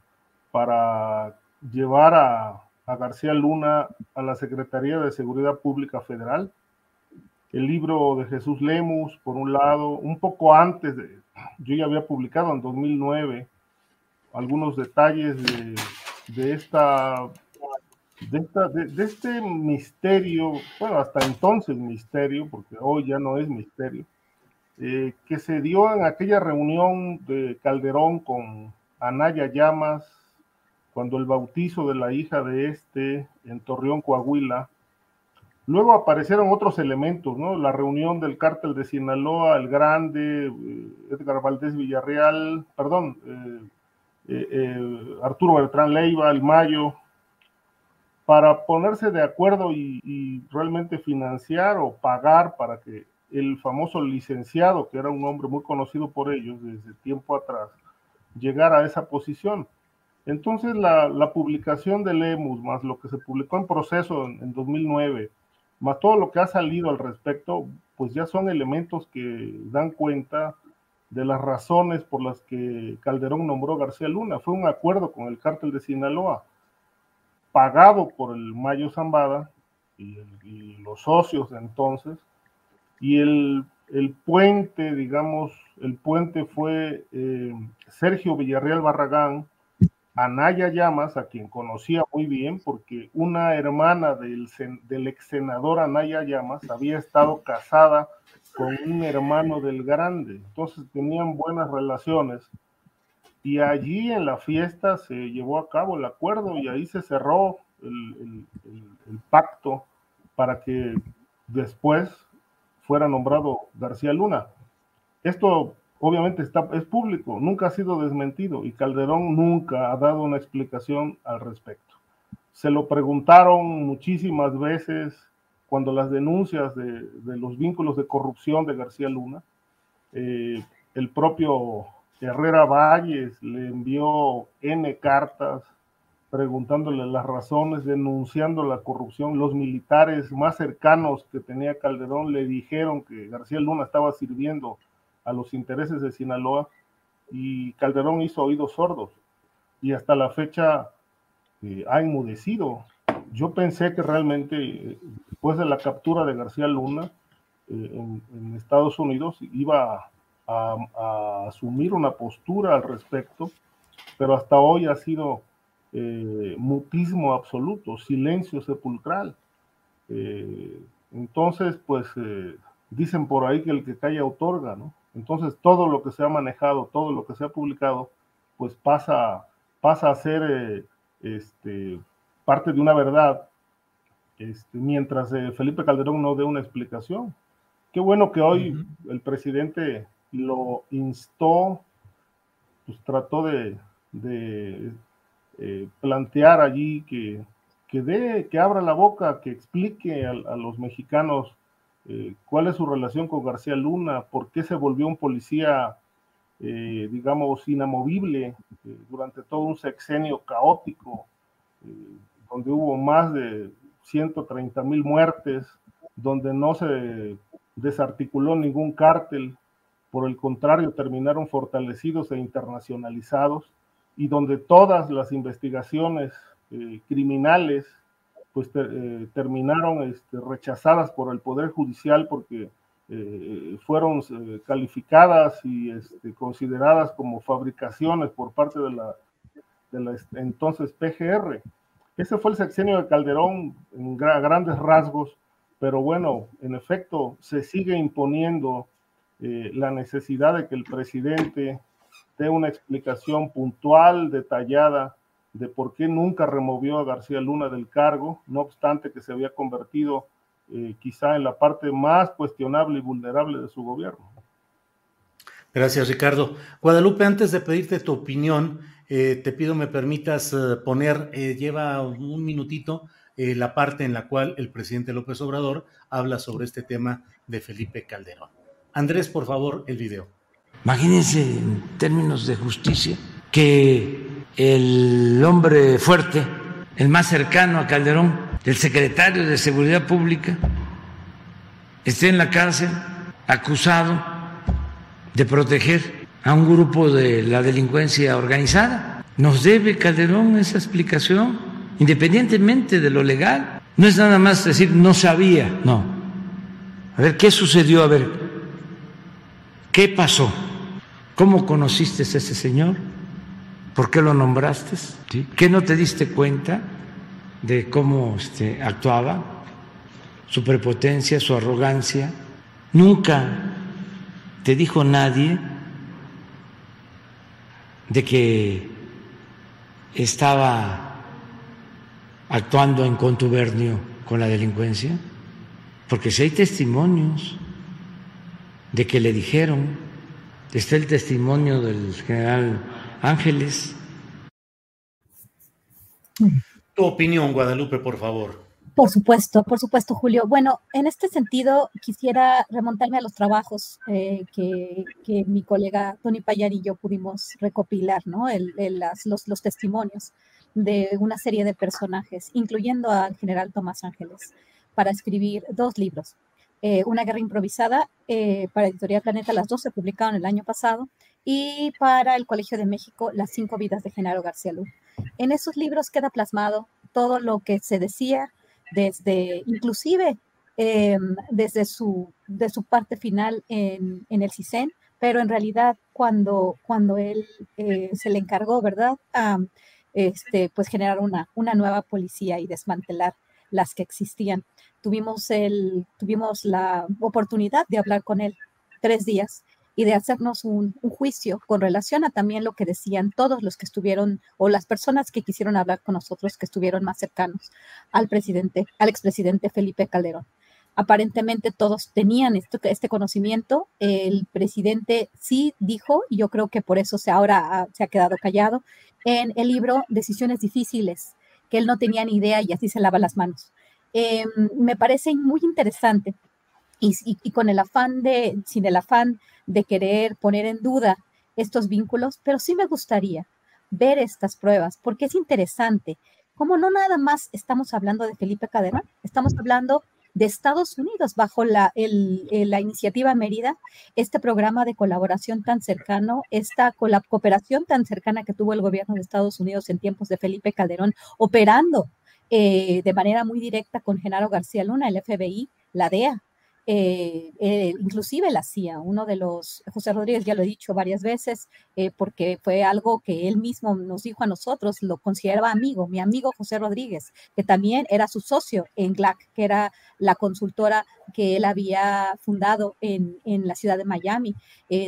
para llevar a, a García Luna a la Secretaría de Seguridad Pública Federal. El libro de Jesús Lemus, por un lado, un poco antes de, yo ya había publicado en 2009 algunos detalles de, de esta de, esta, de, este misterio, bueno, hasta entonces misterio, porque hoy ya no es misterio, eh, que se dio en aquella reunión de Calderón con Anaya Llamas, cuando el bautizo de la hija de este en Torreón, Coahuila. Luego aparecieron otros elementos, ¿no? La reunión del cártel de Sinaloa, el Grande, eh, Edgar Valdés Villarreal, perdón, eh, eh, Arturo Bertrán Leiva, el Mayo, para ponerse de acuerdo y, y, realmente financiar o pagar para que el famoso licenciado, que era un hombre muy conocido por ellos desde tiempo atrás, llegara a esa posición. Entonces la, publicación de Lemus, más lo que se publicó en proceso en, en 2009, más todo lo que ha salido al respecto, pues ya son elementos que dan cuenta de las razones por las que Calderón nombró a García Luna. Fue un acuerdo con el cártel de Sinaloa, pagado por el Mayo Zambada y los socios de entonces, y el, el, puente, digamos, el puente fue eh, Sergio Villarreal Barragán, Anaya Llamas, a quien conocía muy bien, porque una hermana del, del ex senador Anaya Llamas había estado casada con un hermano del grande, entonces tenían buenas relaciones. Y allí en la fiesta se llevó a cabo el acuerdo y ahí se cerró el, pacto para que después fuera nombrado García Luna. Esto obviamente está, es público, nunca ha sido desmentido y Calderón nunca ha dado una explicación al respecto. Se lo preguntaron muchísimas veces cuando las denuncias de, los vínculos de corrupción de García Luna, eh, el propio Herrera Valles le envió N cartas preguntándole las razones, denunciando la corrupción. Los militares más cercanos que tenía Calderón le dijeron que García Luna estaba sirviendo a los intereses de Sinaloa y Calderón hizo oídos sordos y hasta la fecha eh, ha enmudecido. Yo pensé que realmente después de la captura de García Luna eh, en, Estados Unidos iba a, asumir una postura al respecto, pero hasta hoy ha sido eh, mutismo absoluto, silencio sepulcral. Entonces, pues dicen por ahí que el que calla otorga, ¿no? Entonces todo lo que se ha manejado, todo lo que se ha publicado, pues pasa, pasa a ser eh, este, parte de una verdad, este, mientras eh, Felipe Calderón no dé una explicación. Qué bueno que hoy uh -huh. el presidente lo instó, pues trató de, de eh, plantear allí que, que dé, que abra la boca, que explique a, a los mexicanos eh, cuál es su relación con García Luna, por qué se volvió un policía, eh, digamos, inamovible eh, durante todo un sexenio caótico, donde hubo más de 130 mil muertes, donde no se, desarticuló ningún cártel, por el contrario, terminaron fortalecidos e internacionalizados, y donde todas las investigaciones criminales pues eh, terminaron este, rechazadas por el Poder Judicial porque eh, fueron calificadas y este, consideradas como fabricaciones por parte de la, de la entonces PGR. Ese fue el sexenio de Calderón en grandes rasgos, pero bueno, en efecto, se sigue imponiendo eh, la necesidad de que el presidente dé una explicación puntual, detallada, de por qué nunca removió a García Luna del cargo, no obstante que se había convertido eh, quizá en la parte más cuestionable y vulnerable de su gobierno. Gracias, Ricardo. Guadalupe, antes de pedirte tu opinión, eh, te pido me permitas eh, poner, eh, lleva un minutito, la parte en la cual el presidente López Obrador habla sobre este tema de Felipe Calderón. Andrés, por favor, el video. Imagínense en términos de justicia que el hombre fuerte, el más cercano a Calderón, el secretario de Seguridad Pública, esté en la cárcel acusado de proteger a un grupo de la delincuencia organizada. Nos debe Calderón esa explicación, independientemente de lo legal. No es nada más decir no sabía, no. A ver, ¿qué sucedió? A ver, ¿qué pasó? ¿Cómo conociste a ese señor? ¿Por qué lo nombraste? ¿Qué no te diste cuenta de cómo este, actuaba? Su prepotencia, su arrogancia. Nunca te dijo nadie de que estaba actuando en contubernio con la delincuencia? Porque si hay testimonios de que le dijeron, está el testimonio del general Ángeles. Tu opinión, Guadalupe, por favor. Por supuesto, por supuesto, Julio. Bueno, en este sentido quisiera remontarme a los trabajos eh, que, mi colega Tony Payar y yo pudimos recopilar, ¿no? los, testimonios de una serie de personajes, incluyendo al general Tomás Ángeles, para escribir dos libros. Eh, una guerra improvisada eh, para Editorial Planeta, las dos se publicaron el año pasado, y para el Colegio de México, Las cinco vidas de Genaro García Luna. En esos libros queda plasmado todo lo que se decía desde, inclusive em, desde su, de su parte final en, el CISEN, pero en realidad cuando, cuando él eh, se le encargó, ¿verdad? A, este, pues generar una, una nueva policía y desmantelar las que existían. Tuvimos, el, tuvimos la oportunidad de hablar con él tres días y de hacernos un, juicio con relación a también lo que decían todos los que estuvieron o las personas que quisieron hablar con nosotros que estuvieron más cercanos al presidente, al expresidente Felipe Calderón. Aparentemente todos tenían este conocimiento. El presidente sí dijo, y yo creo que por eso se ahora se ha quedado callado, en el libro Decisiones Difíciles, que él no tenía ni idea y así se lava las manos. Em, me parece muy interesante y, con el afán de, sin el afán de querer poner en duda estos vínculos, pero sí me gustaría ver estas pruebas, porque es interesante, como no nada más estamos hablando de Felipe Cadena, estamos hablando de Estados Unidos bajo la, la iniciativa Mérida, este programa de colaboración tan cercano, esta cooperación tan cercana que tuvo el gobierno de Estados Unidos en tiempos de Felipe Calderón, operando eh, de manera muy directa con Genaro García Luna, el FBI, la DEA, eh, eh, inclusive la CIA, uno de los, José Rodríguez ya lo he dicho varias veces, eh, porque fue algo que él mismo nos dijo a nosotros, lo consideraba amigo, mi amigo José Rodríguez, que también era su socio en GLAC, que era la consultora que él había fundado en, en la ciudad de Miami,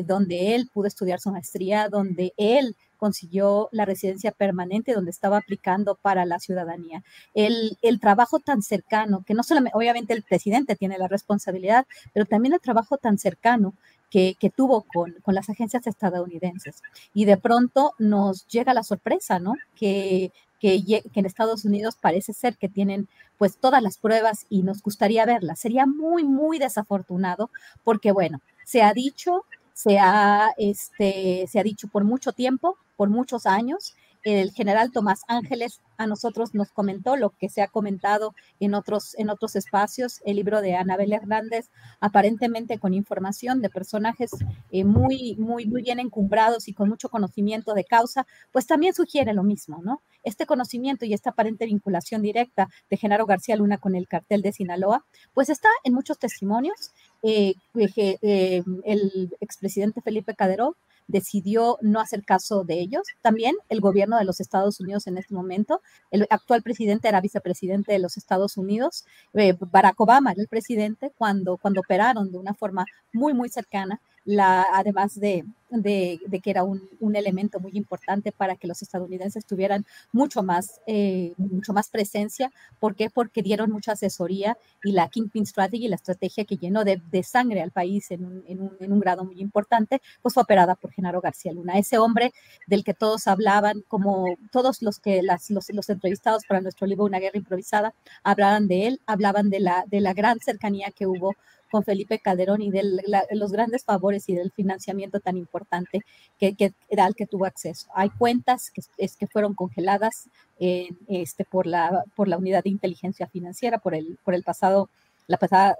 donde él pudo estudiar su maestría, donde él consiguió la residencia permanente donde estaba aplicando para la ciudadanía. El, el trabajo tan cercano, que no solamente, obviamente el presidente tiene la responsabilidad, pero también el trabajo tan cercano que, que, tuvo con, con, las agencias estadounidenses. Y de pronto nos llega la sorpresa, ¿no? Que, que, que, en Estados Unidos parece ser que tienen pues todas las pruebas y nos gustaría verlas. Sería muy, muy desafortunado porque, bueno, se ha dicho se ha, este, se ha dicho por mucho tiempo, por muchos años, el general Tomás Ángeles a nosotros nos comentó lo que se ha comentado en otros, en otros espacios, el libro de Anabel Hernández, aparentemente con información de personajes eh, muy, muy, muy bien encumbrados y con mucho conocimiento de causa, pues también sugiere lo mismo, ¿no? Este conocimiento y esta aparente vinculación directa de Genaro García Luna con el cartel de Sinaloa, pues está en muchos testimonios. Eh, eh, el expresidente Felipe Calderón decidió no hacer caso de ellos. También el gobierno de los Estados Unidos en este momento, el actual presidente era vicepresidente de los Estados Unidos, eh, Barack Obama era el presidente cuando, cuando operaron de una forma muy, muy cercana la, además de, de, que era un, un, elemento muy importante para que los estadounidenses tuvieran mucho más, eh, mucho más presencia. ¿Por qué? Porque dieron mucha asesoría y la Kingpin Strategy, la estrategia que llenó de, de sangre al país en un, en, un, en un, grado muy importante, pues fue operada por Genaro García Luna, ese hombre del que todos hablaban, como todos los que las, los, los entrevistados para nuestro libro Una guerra improvisada, hablaban de él, hablaban de la, de la gran cercanía que hubo con Felipe Calderón y de los grandes favores y del financiamiento tan importante que, era al que tuvo acceso. Hay cuentas que, es, que fueron congeladas este, por, la, por la unidad de inteligencia financiera, por el, por el pasado la pasada,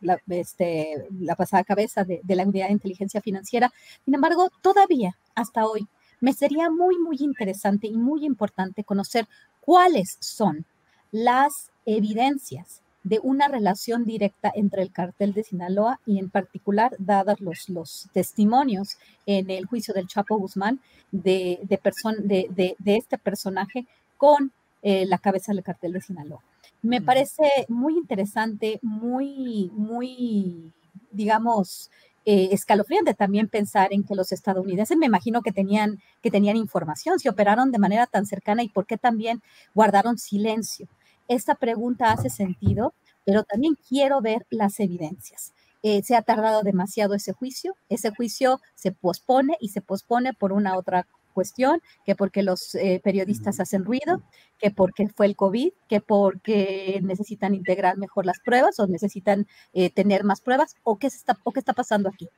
la, este, la, pasada cabeza de, de, la unidad de inteligencia financiera. Sin embargo, todavía hasta hoy me sería muy, muy interesante y muy importante conocer cuáles son las evidencias de una relación directa entre el cartel de Sinaloa y en particular, dadas los, los testimonios en el juicio del Chapo Guzmán de, de, de, este personaje con eh, la cabeza del cartel de Sinaloa. Me parece muy interesante, muy, muy, digamos, eh, escalofriante también pensar en que los estadounidenses, me imagino que tenían, que tenían información, se operaron de manera tan cercana y por qué también guardaron silencio esta pregunta hace sentido, pero también quiero ver las evidencias. Eh, se ha tardado demasiado ese juicio, ese juicio se pospone y se pospone por una otra cuestión, que porque los eh, periodistas hacen ruido, que porque fue el COVID, que porque necesitan integrar mejor las pruebas o necesitan eh, tener más pruebas, o qué, está, o qué está pasando aquí.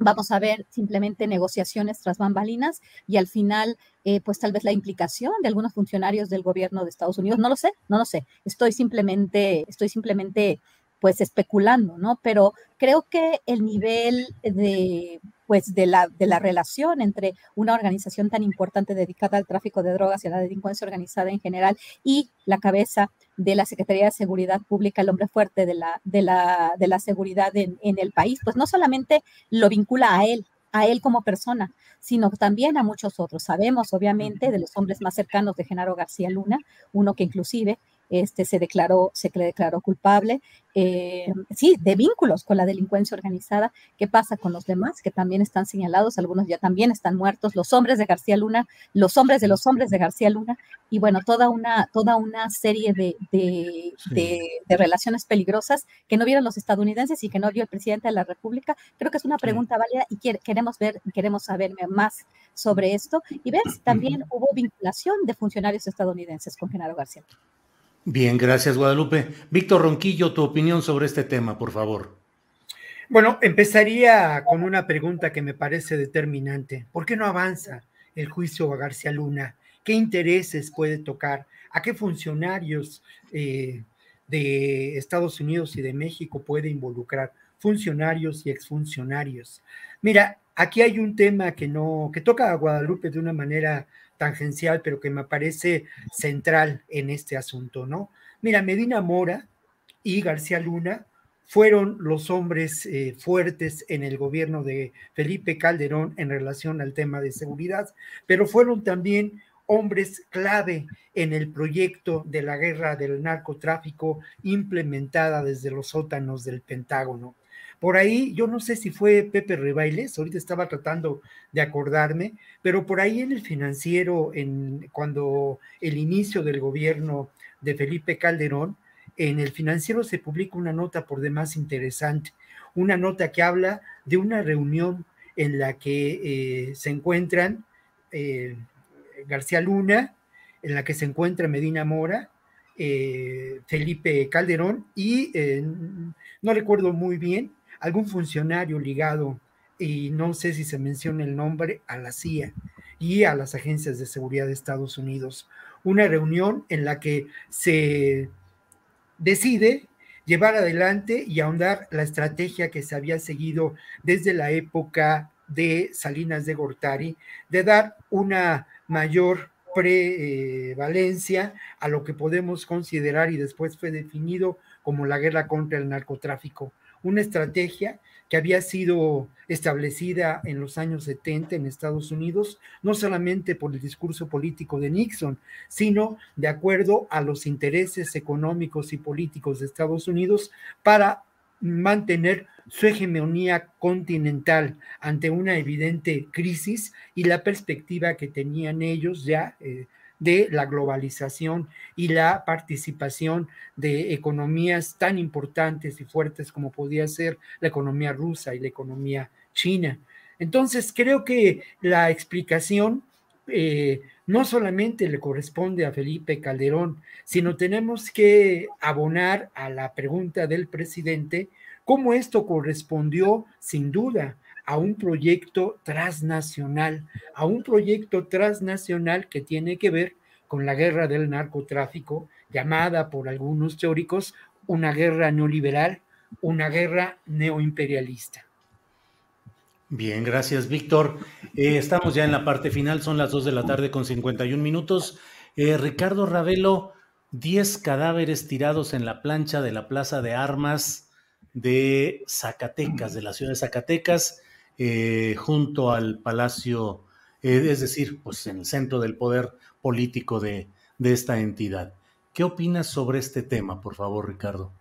Vamos a ver simplemente negociaciones tras bambalinas y al final, eh, pues tal vez la implicación de algunos funcionarios del gobierno de Estados Unidos. No lo sé, no lo sé. Estoy simplemente, estoy simplemente pues especulando, ¿no? Pero creo que el nivel de, pues, de la, de la relación entre una organización tan importante dedicada al tráfico de drogas y a la delincuencia organizada en general y la cabeza de la Secretaría de Seguridad Pública, el hombre fuerte de la, de la, de la seguridad en, en el país, pues no solamente lo vincula a él, a él como persona, sino también a muchos otros. Sabemos, obviamente, de los hombres más cercanos de Genaro García Luna, uno que inclusive este, se, declaró, se declaró culpable, eh, sí, de vínculos con la delincuencia organizada. ¿Qué pasa con los demás que también están señalados? Algunos ya también están muertos, los hombres de García Luna, los hombres de los hombres de García Luna, y bueno, toda una, toda una serie de, de, de, relaciones peligrosas que no vieron los estadounidenses y que no vio el presidente de la República. Creo que es una pregunta válida y queremos ver, queremos saber más sobre esto y ver si también hubo vinculación de funcionarios estadounidenses con Genaro García. Bien, gracias Guadalupe. Víctor Ronquillo, tu opinión sobre este tema, por favor. Bueno, empezaría con una pregunta que me parece determinante. ¿Por qué no avanza el juicio a García Luna? ¿Qué intereses puede tocar? ¿A qué funcionarios eh, de Estados Unidos y de México puede involucrar? Funcionarios y exfuncionarios. Mira, aquí hay un tema que no, que toca a Guadalupe de una manera tangencial, pero que me parece central en este asunto, ¿no? Mira, Medina Mora y García Luna fueron los hombres eh, fuertes en el gobierno de Felipe Calderón en relación al tema de seguridad, pero fueron también hombres clave en el proyecto de la guerra del narcotráfico implementada desde los sótanos del Pentágono. Por ahí, yo no sé si fue Pepe Rebailes, ahorita estaba tratando de acordarme, pero por ahí en el financiero, en, cuando el inicio del gobierno de Felipe Calderón, en el financiero se publica una nota por demás interesante, una nota que habla de una reunión en la que eh, se encuentran eh, García Luna, en la que se encuentra Medina Mora, eh, Felipe Calderón y no recuerdo muy bien, algún funcionario ligado y no sé si se menciona el nombre, a la CIA y a las agencias de seguridad de Estados Unidos. Una reunión en la que se decide llevar adelante y ahondar la estrategia que se había seguido desde la época de Salinas de Gortari, de dar una mayor prevalencia a lo que podemos considerar y después fue definido como la guerra contra el narcotráfico, una estrategia que había sido establecida en los años 70 en Estados Unidos, no solamente por el discurso político de Nixon, sino de acuerdo a los intereses económicos y políticos de Estados Unidos para mantener su hegemonía continental ante una evidente crisis y la perspectiva que tenían ellos ya eh, de la globalización y la participación de economías tan importantes y fuertes como podía ser la economía rusa y la economía china. Entonces, creo que la explicación eh, no solamente le corresponde a Felipe Calderón, sino tenemos que abonar a la pregunta del presidente cómo esto correspondió sin duda a un proyecto transnacional, a un proyecto transnacional que tiene que ver con la guerra del narcotráfico, llamada por algunos teóricos una guerra neoliberal, una guerra neoimperialista. Bien, gracias, Víctor. Eh, estamos ya en la parte final, son las 2 de la tarde con 51 minutos. Eh, Ricardo Ravelo, 10 cadáveres tirados en la plancha de la Plaza de Armas de Zacatecas, de la ciudad de Zacatecas. Eh, junto al Palacio, eh, es decir, pues en el centro del poder político de, esta entidad. ¿Qué opinas sobre este tema, por favor, Ricardo?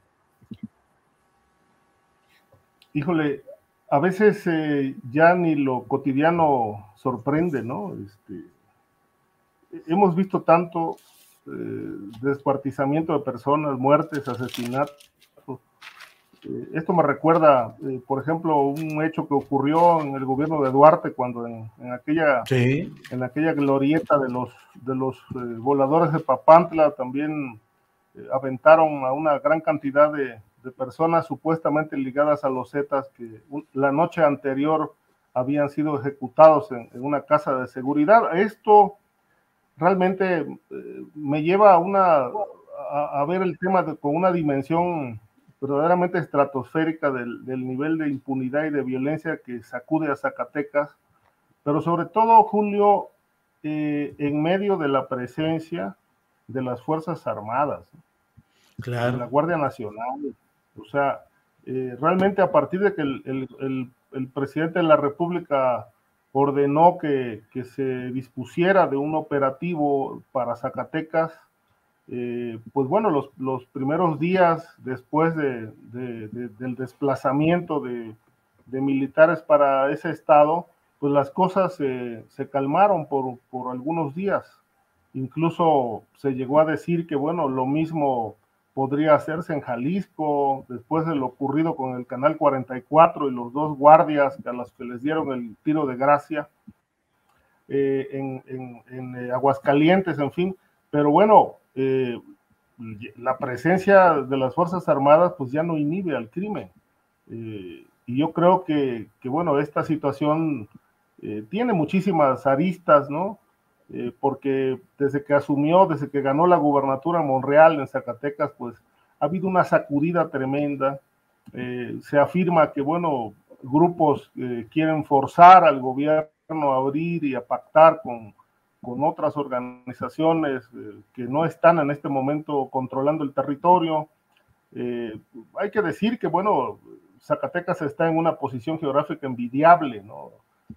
Híjole, a veces eh, ya ni lo cotidiano sorprende, ¿no? Este, hemos visto tanto descuartizamiento de personas, muertes, asesinatos, eh, esto me recuerda, eh, por ejemplo, un hecho que ocurrió en el gobierno de Duarte cuando en, aquella, en aquella glorieta de los, de los eh, voladores de Papantla también aventaron a una gran cantidad de, personas supuestamente ligadas a los Zetas que la noche anterior habían sido ejecutados en, una casa de seguridad. Esto realmente me lleva a, una, a, ver el tema con una dimensión verdaderamente estratosférica del, nivel de impunidad y de violencia que sacude a Zacatecas, pero sobre todo, Julio, eh, en medio de la presencia de las Fuerzas Armadas, de la Guardia Nacional, o sea, eh, realmente a partir de que el, presidente de la República ordenó que, que se dispusiera de un operativo para Zacatecas, eh, pues bueno, los, primeros días después de, del desplazamiento de, militares para ese estado, pues las cosas se calmaron por, algunos días. Incluso se llegó a decir que, bueno, lo mismo podría hacerse en Jalisco, después de lo ocurrido con el Canal 44 y los dos guardias a los que les dieron el tiro de gracia eh, en eh, Aguascalientes, en fin. Pero bueno, eh, la presencia de las Fuerzas Armadas pues ya no inhibe al crimen. Eh, y yo creo que, bueno, esta situación eh, tiene muchísimas aristas, ¿no? porque desde que asumió, desde que ganó la gubernatura Monreal en Zacatecas, pues ha habido una sacudida tremenda. se afirma que, bueno, grupos quieren forzar al gobierno a abrir y a pactar con, con otras organizaciones eh, que no están en este momento controlando el territorio. Eh, hay que decir que, bueno, Zacatecas está en una posición geográfica envidiable, ¿no?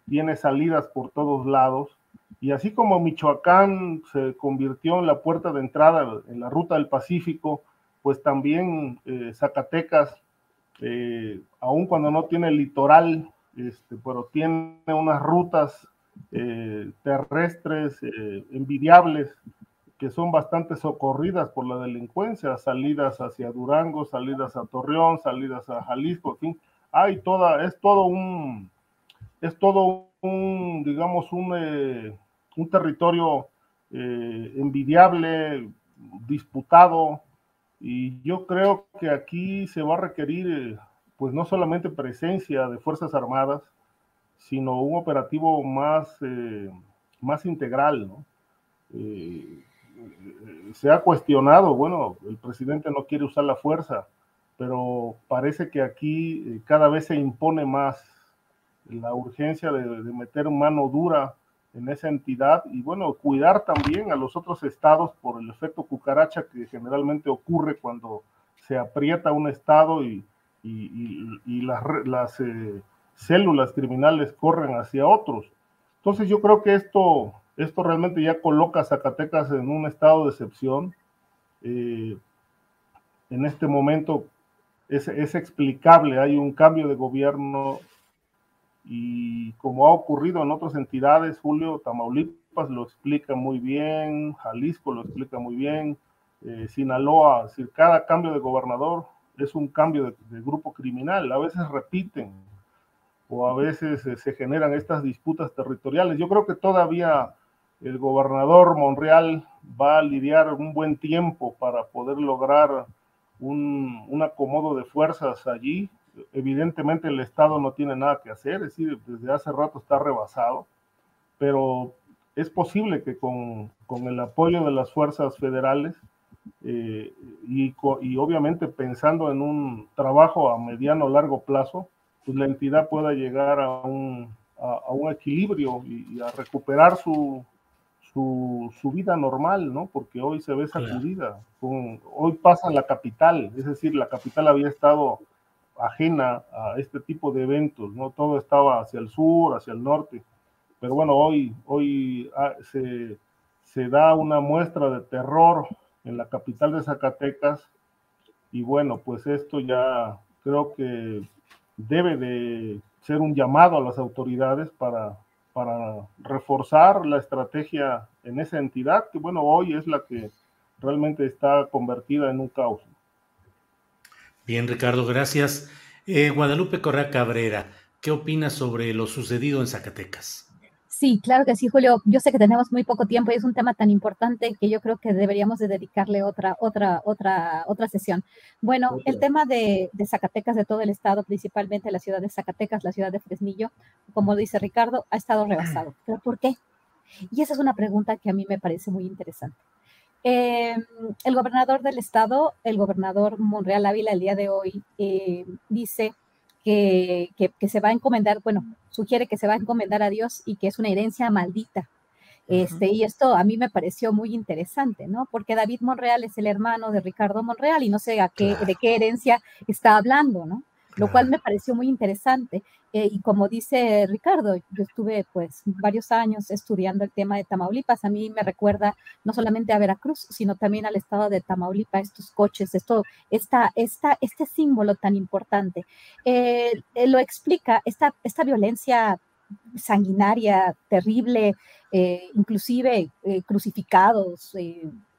Tiene salidas por todos lados. Y así como Michoacán se convirtió en la puerta de entrada en la ruta del Pacífico, pues también eh, Zacatecas, aun cuando no tiene litoral, este, pero tiene unas rutas eh, terrestres eh, envidiables que son bastante socorridas por la delincuencia, salidas hacia Durango, salidas a Torreón, salidas a Jalisco, en fin, hay toda, es todo un, es todo un, digamos, un, eh, un territorio envidiable, disputado, y yo creo que aquí se va a requerir, pues no solamente presencia de Fuerzas Armadas, sino un operativo más, eh, más integral. ¿no? Eh, se ha cuestionado, bueno, el presidente no quiere usar la fuerza, pero parece que aquí eh, cada vez se impone más la urgencia de, meter mano dura en esa entidad y bueno, cuidar también a los otros estados por el efecto cucaracha que generalmente ocurre cuando se aprieta un estado y, y, y, las, células criminales corren hacia otros. Entonces yo creo que esto, esto realmente ya coloca a Zacatecas en un estado de excepción. Eh, en este momento es, es, explicable, hay un cambio de gobierno y como ha ocurrido en otras entidades, Julio, Tamaulipas lo explica muy bien, Jalisco lo explica muy bien, eh, Sinaloa, es decir, cada cambio de gobernador es un cambio de, de grupo criminal, a veces repiten o a veces eh, se generan estas disputas territoriales. Yo creo que todavía el gobernador Monreal va a lidiar un buen tiempo para poder lograr un, un, acomodo de fuerzas allí. Evidentemente el Estado no tiene nada que hacer, es decir, desde hace rato está rebasado, pero es posible que con, con el apoyo de las fuerzas federales eh, y, y, obviamente pensando en un trabajo a mediano o largo plazo, pues la entidad pueda llegar a un, a, a un equilibrio y, y, a recuperar su, su, su, vida normal, ¿no? Porque hoy se ve sacudida. Con, hoy pasa la capital, es decir, la capital había estado ajena a este tipo de eventos, ¿no? Todo estaba hacia el sur, hacia el norte. Pero bueno, hoy, hoy ah, se, se da una muestra de terror en la capital de Zacatecas y bueno, pues esto ya creo que debe de ser un llamado a las autoridades para, para reforzar la estrategia en esa entidad, que bueno, hoy es la que realmente está convertida en un caos. Bien, Ricardo, gracias. Eh, Guadalupe Correa Cabrera, ¿qué opinas sobre lo sucedido en Zacatecas? Sí, claro que sí, Julio. Yo sé que tenemos muy poco tiempo y es un tema tan importante que yo creo que deberíamos de dedicarle otra, otra, otra, otra sesión. Bueno, el tema de, de, Zacatecas, de todo el estado, principalmente la ciudad de Zacatecas, la ciudad de Fresnillo, como dice Ricardo, ha estado rebasado. [clears throat] ¿Pero por qué? Y esa es una pregunta que a mí me parece muy interesante. Eh, el gobernador del estado, el gobernador Monreal Ávila, el día de hoy, eh, dice que, que, que, se va a encomendar, bueno, sugiere que se va a encomendar a Dios y que es una herencia maldita. Este, y esto a mí me pareció muy interesante, ¿no? Porque David Monreal es el hermano de Ricardo Monreal y no sé a qué, claro. de qué herencia está hablando, ¿no? Lo cual me pareció muy interesante. Eh, y como dice Ricardo, yo estuve pues varios años estudiando el tema de Tamaulipas. A mí me recuerda no solamente a Veracruz, sino también al estado de Tamaulipas, estos coches, esto, esta, esta, este símbolo tan importante. Eh, eh, lo explica esta, esta violencia sanguinaria, terrible, inclusive crucificados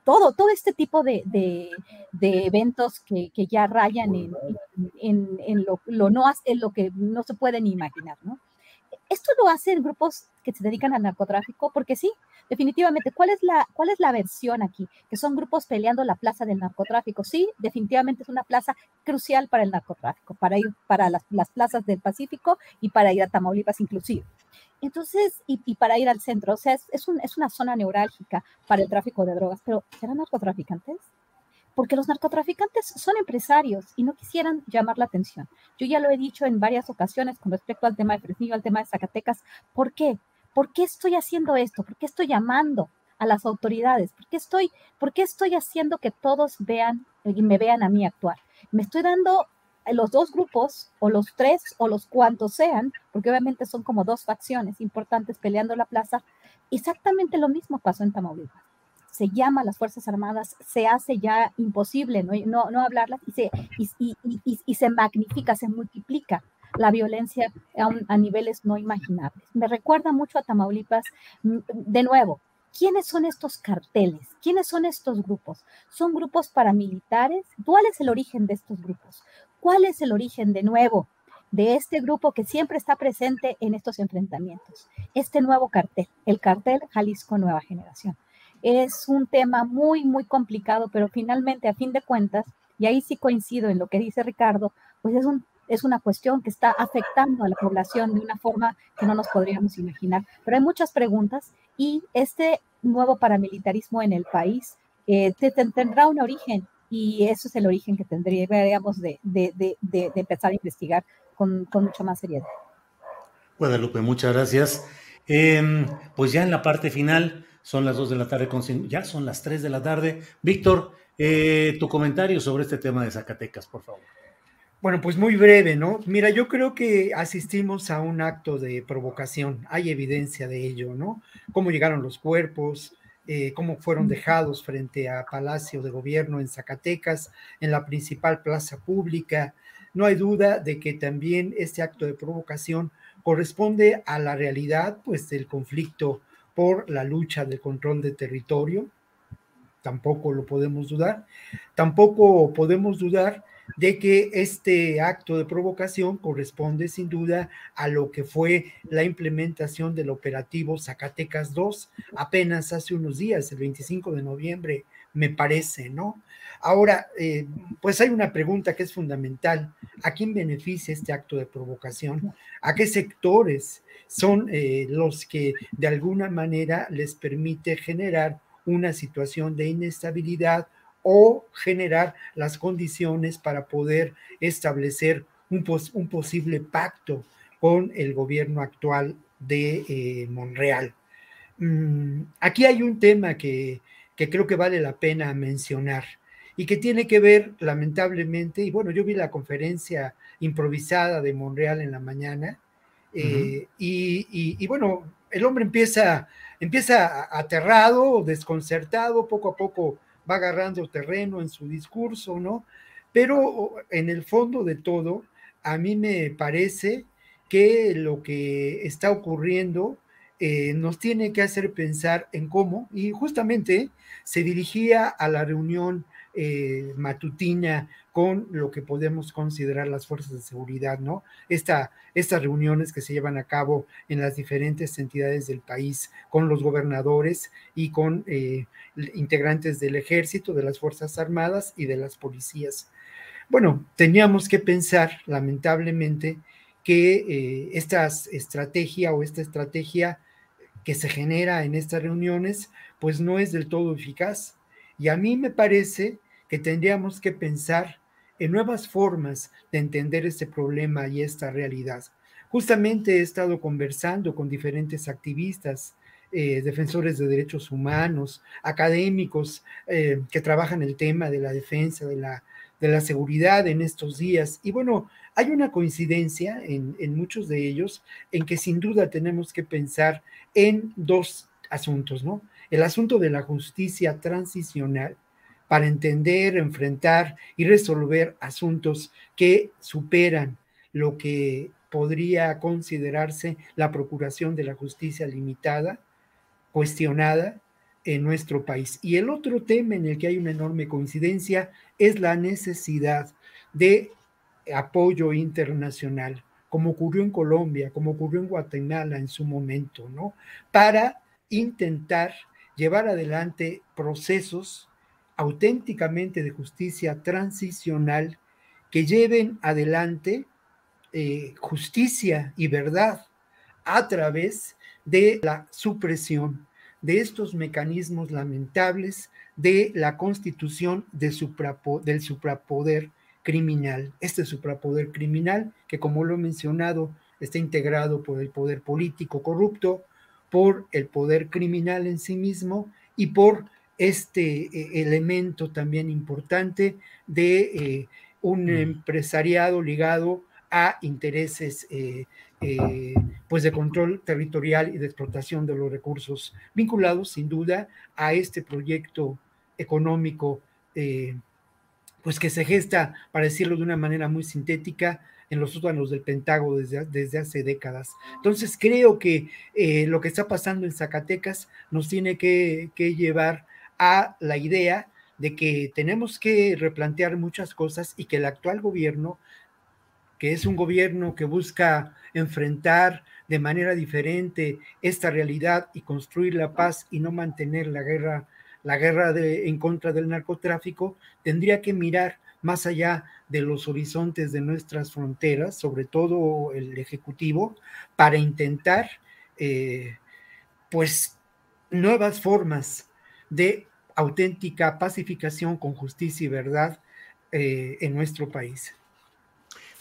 todo, todo este tipo de, de, eventos que, que, ya rayan en, en, en, lo, lo, no, en lo que no se pueden imaginar, ¿no? Esto lo hacen grupos que se dedican al narcotráfico, porque sí, definitivamente, ¿cuál es la, cuál es la versión aquí? Que son grupos peleando la plaza del narcotráfico. Sí, definitivamente es una plaza crucial para el narcotráfico, para ir para las, las plazas del Pacífico y para ir a Tamaulipas inclusive. Entonces, y, y, para ir al centro, o sea, es, es, un, es, una zona neurálgica para el tráfico de drogas, pero ¿serán narcotraficantes? Porque los narcotraficantes son empresarios y no quisieran llamar la atención. Yo ya lo he dicho en varias ocasiones con respecto al tema de Fresnillo, al tema de Zacatecas. ¿Por qué? ¿Por qué estoy haciendo esto? ¿Por qué estoy llamando a las autoridades? ¿Por qué estoy, por qué estoy haciendo que todos vean y me vean a mí actuar? Me estoy dando los dos grupos, o los tres, o los cuantos sean, porque obviamente son como dos facciones importantes peleando la plaza, exactamente lo mismo pasó en Tamaulipas. Se llama a las Fuerzas Armadas, se hace ya imposible no, no, no hablarlas y se, y, y, y, se magnifica, se multiplica la violencia a, un, a niveles no imaginables. Me recuerda mucho a Tamaulipas, de nuevo, ¿Quiénes son estos carteles? ¿Quiénes son estos grupos? ¿Son grupos paramilitares? ¿Cuál es el origen de estos grupos? ¿Cuál es el origen de nuevo de este grupo que siempre está presente en estos enfrentamientos? Este nuevo cartel, el cartel Jalisco Nueva Generación. Es un tema muy, muy complicado, pero finalmente, a fin de cuentas, y ahí sí coincido en lo que dice Ricardo, pues es un es una cuestión que está afectando a la población de una forma que no nos podríamos imaginar. Pero hay muchas preguntas y este nuevo paramilitarismo en el país eh, tendrá un origen y eso es el origen que tendríamos de, de, de, empezar a investigar con, con mucha más seriedad. Guadalupe, muchas gracias. Em, pues ya en la parte final, son las dos de la tarde, con, ya son las tres de la tarde. Víctor, eh, tu comentario sobre este tema de Zacatecas, por favor. Bueno, pues muy breve, ¿no? Mira, yo creo que asistimos a un acto de provocación, hay evidencia de ello, ¿no? Cómo llegaron los cuerpos, eh, cómo fueron dejados frente a Palacio de Gobierno en Zacatecas, en la principal plaza pública. No hay duda de que también este acto de provocación corresponde a la realidad, pues, del conflicto por la lucha del control de territorio, tampoco lo podemos dudar. Tampoco podemos dudar de que este acto de provocación corresponde sin duda a lo que fue la implementación del operativo Zacatecas 2 apenas hace unos días, el 25 de noviembre, me parece, ¿no? Ahora, eh, pues hay una pregunta que es fundamental. ¿A quién beneficia este acto de provocación? ¿A qué sectores son eh, los que de alguna manera les permite generar una situación de inestabilidad o generar las condiciones para poder establecer un, un posible pacto con el gobierno actual de eh, Monreal. Mm, aquí hay un tema que, que creo que vale la pena mencionar y que tiene que ver, lamentablemente, y bueno, yo vi la conferencia improvisada de Monreal en la mañana, eh, y, y, bueno, el hombre empieza, empieza aterrado, desconcertado, poco a poco va agarrando terreno en su discurso, ¿no? Pero en el fondo de todo, a mí me parece que lo que está ocurriendo eh, nos tiene que hacer pensar en cómo, y justamente se dirigía a la reunión eh, matutina con lo que podemos considerar las fuerzas de seguridad, ¿no? Esta, estas reuniones que se llevan a cabo en las diferentes entidades del país con los gobernadores y con eh, integrantes del ejército, de las Fuerzas Armadas y de las policías. Bueno, teníamos que pensar, lamentablemente, que eh, esta estrategia o esta estrategia que se genera en estas reuniones, pues no es del todo eficaz. Y a mí me parece que tendríamos que pensar en nuevas formas de entender este problema y esta realidad. Justamente he estado conversando con diferentes activistas, eh, defensores de derechos humanos, académicos eh, que trabajan el tema de la defensa, de la, de la seguridad en estos días. Y bueno, hay una coincidencia en, en muchos de ellos en que sin duda tenemos que pensar en dos asuntos, ¿no? El asunto de la justicia transicional para entender, enfrentar y resolver asuntos que superan lo que podría considerarse la procuración de la justicia limitada, cuestionada en nuestro país. Y el otro tema en el que hay una enorme coincidencia es la necesidad de apoyo internacional, como ocurrió en Colombia, como ocurrió en Guatemala en su momento, ¿no? Para intentar llevar adelante procesos auténticamente de justicia transicional que lleven adelante eh, justicia y verdad a través de la supresión de estos mecanismos lamentables de la constitución de del suprapoder criminal. Este suprapoder criminal que, como lo he mencionado, está integrado por el poder político corrupto, por el poder criminal en sí mismo y por este eh, elemento también importante de eh, un empresariado ligado a intereses eh, pues de control territorial y de explotación de los recursos vinculados sin duda a este proyecto económico pues que se gesta, para decirlo de una manera muy sintética, en los sótanos del Pentágono desde, desde hace décadas. Entonces creo que lo que está pasando en Zacatecas nos tiene que, que llevar a la idea de que tenemos que replantear muchas cosas y que el actual gobierno, que es un gobierno que busca enfrentar de manera diferente esta realidad y construir la paz y no mantener la guerra, la guerra de, en contra del narcotráfico, tendría que mirar más allá de los horizontes de nuestras fronteras, sobre todo el Ejecutivo, para intentar, eh, pues, nuevas formas de auténtica pacificación con justicia y verdad eh, en nuestro país.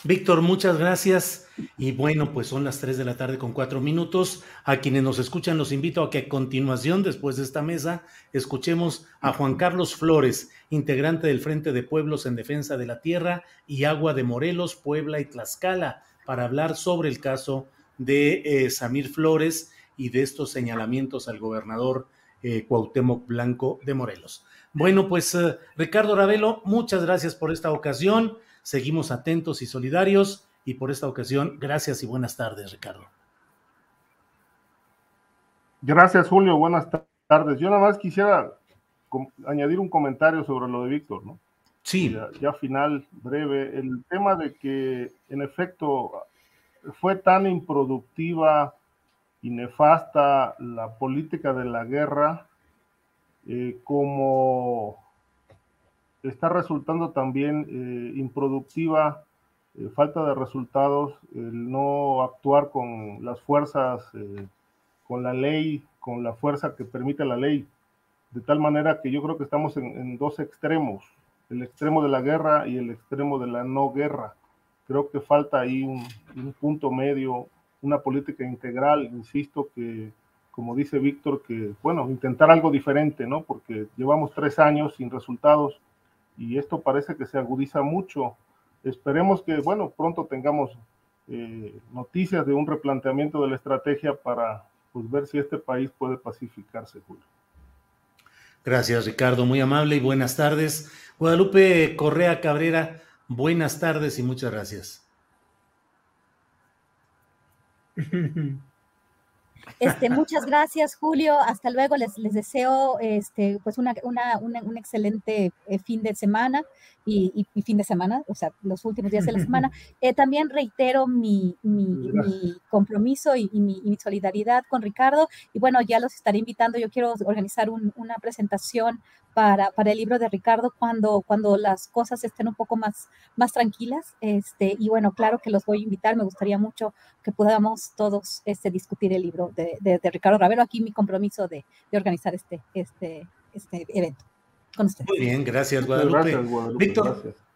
Víctor, muchas gracias. Y bueno, pues son las 3 de la tarde con cuatro minutos. A quienes nos escuchan, los invito a que a continuación, después de esta mesa, escuchemos a Juan Carlos Flores, integrante del Frente de Pueblos en Defensa de la Tierra y Agua de Morelos, Puebla y Tlaxcala, para hablar sobre el caso de eh, Samir Flores y de estos señalamientos al gobernador eh, Cuauhtémoc Blanco de Morelos. Bueno, pues eh, Ricardo Ravelo, muchas gracias por esta ocasión. Seguimos atentos y solidarios y por esta ocasión, gracias y buenas tardes, Ricardo. Gracias, Julio. Buenas tardes. Yo nada más quisiera añadir un comentario sobre lo de Víctor, ¿no? Sí. Ya, ya, final, breve. El tema de que, en efecto, fue tan improductiva y nefasta la política de la guerra eh, como está resultando también eh, improductiva, eh, falta de resultados, el no actuar con las fuerzas, con la ley, con la fuerza que permite la ley, de tal manera que yo creo que estamos en, dos extremos, el extremo de la guerra y el extremo de la no guerra. Creo que falta ahí un punto medio, una política integral, insisto, que como dice Víctor, que, bueno, intentar algo diferente, ¿no? Porque llevamos tres años sin resultados y esto parece que se agudiza mucho. Esperemos que, bueno, pronto tengamos eh, noticias de un replanteamiento de la estrategia para pues, ver si este país puede pacificarse, Julio. Gracias, Ricardo. Muy amable y buenas tardes. Guadalupe Correa Cabrera, buenas tardes y muchas gracias. Este, muchas gracias, Julio. Hasta luego. Les, les deseo este, pues una, una, una, un excelente eh, fin de semana y, y, fin de semana, o sea, los últimos días de la semana. [laughs] Eh, también reitero mi, mi, mi compromiso y, y, mi, mi, solidaridad con Ricardo. Y bueno, ya los estaré invitando. Yo quiero organizar un, una presentación para, para, el libro de Ricardo cuando, cuando las cosas estén un poco más, más tranquilas. Este, y bueno, claro que los voy a invitar. Me gustaría mucho que podamos todos este, discutir el libro de, de, de Ricardo Ravelo. Aquí mi compromiso de, de organizar este, este, este evento. Con ustedes. Muy bien, gracias Guadalupe. Gracias, Guadalupe Víctor. Gracias.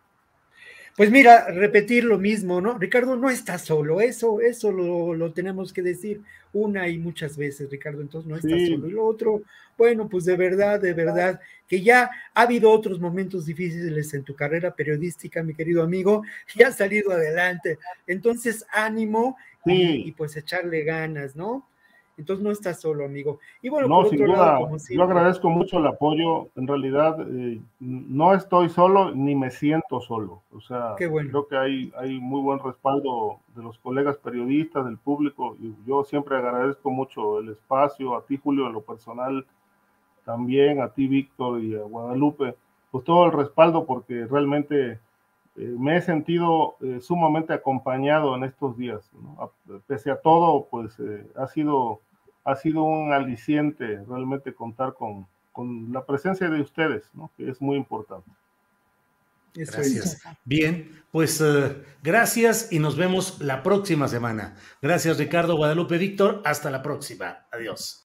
Pues mira, repetir lo mismo, ¿no? Ricardo no está solo, eso, eso lo, lo, tenemos que decir una y muchas veces, Ricardo, entonces no está sí. solo. Y lo otro, bueno, pues de verdad, de verdad, que ya ha habido otros momentos difíciles en tu carrera periodística, mi querido amigo, y has salido adelante. Entonces, ánimo sí. y, y pues echarle ganas, ¿no? Entonces no estás solo, amigo. Y bueno, no, sin duda, lado, yo agradezco mucho el apoyo. En realidad, eh, no estoy solo ni me siento solo. O sea, bueno. creo que hay, hay muy buen respaldo de los colegas periodistas, del público. Y yo siempre agradezco mucho el espacio, a ti, Julio, en lo personal, también a ti, Víctor, y a Guadalupe, pues todo el respaldo, porque realmente eh, me he sentido eh, sumamente acompañado en estos días. pese a todo, pues eh, ha sido ha sido un aliciente realmente contar con, con la presencia de ustedes, ¿no? que es muy importante. Gracias. Bien, pues uh, gracias y nos vemos la próxima semana. Gracias Ricardo, Guadalupe, Víctor. Hasta la próxima. Adiós.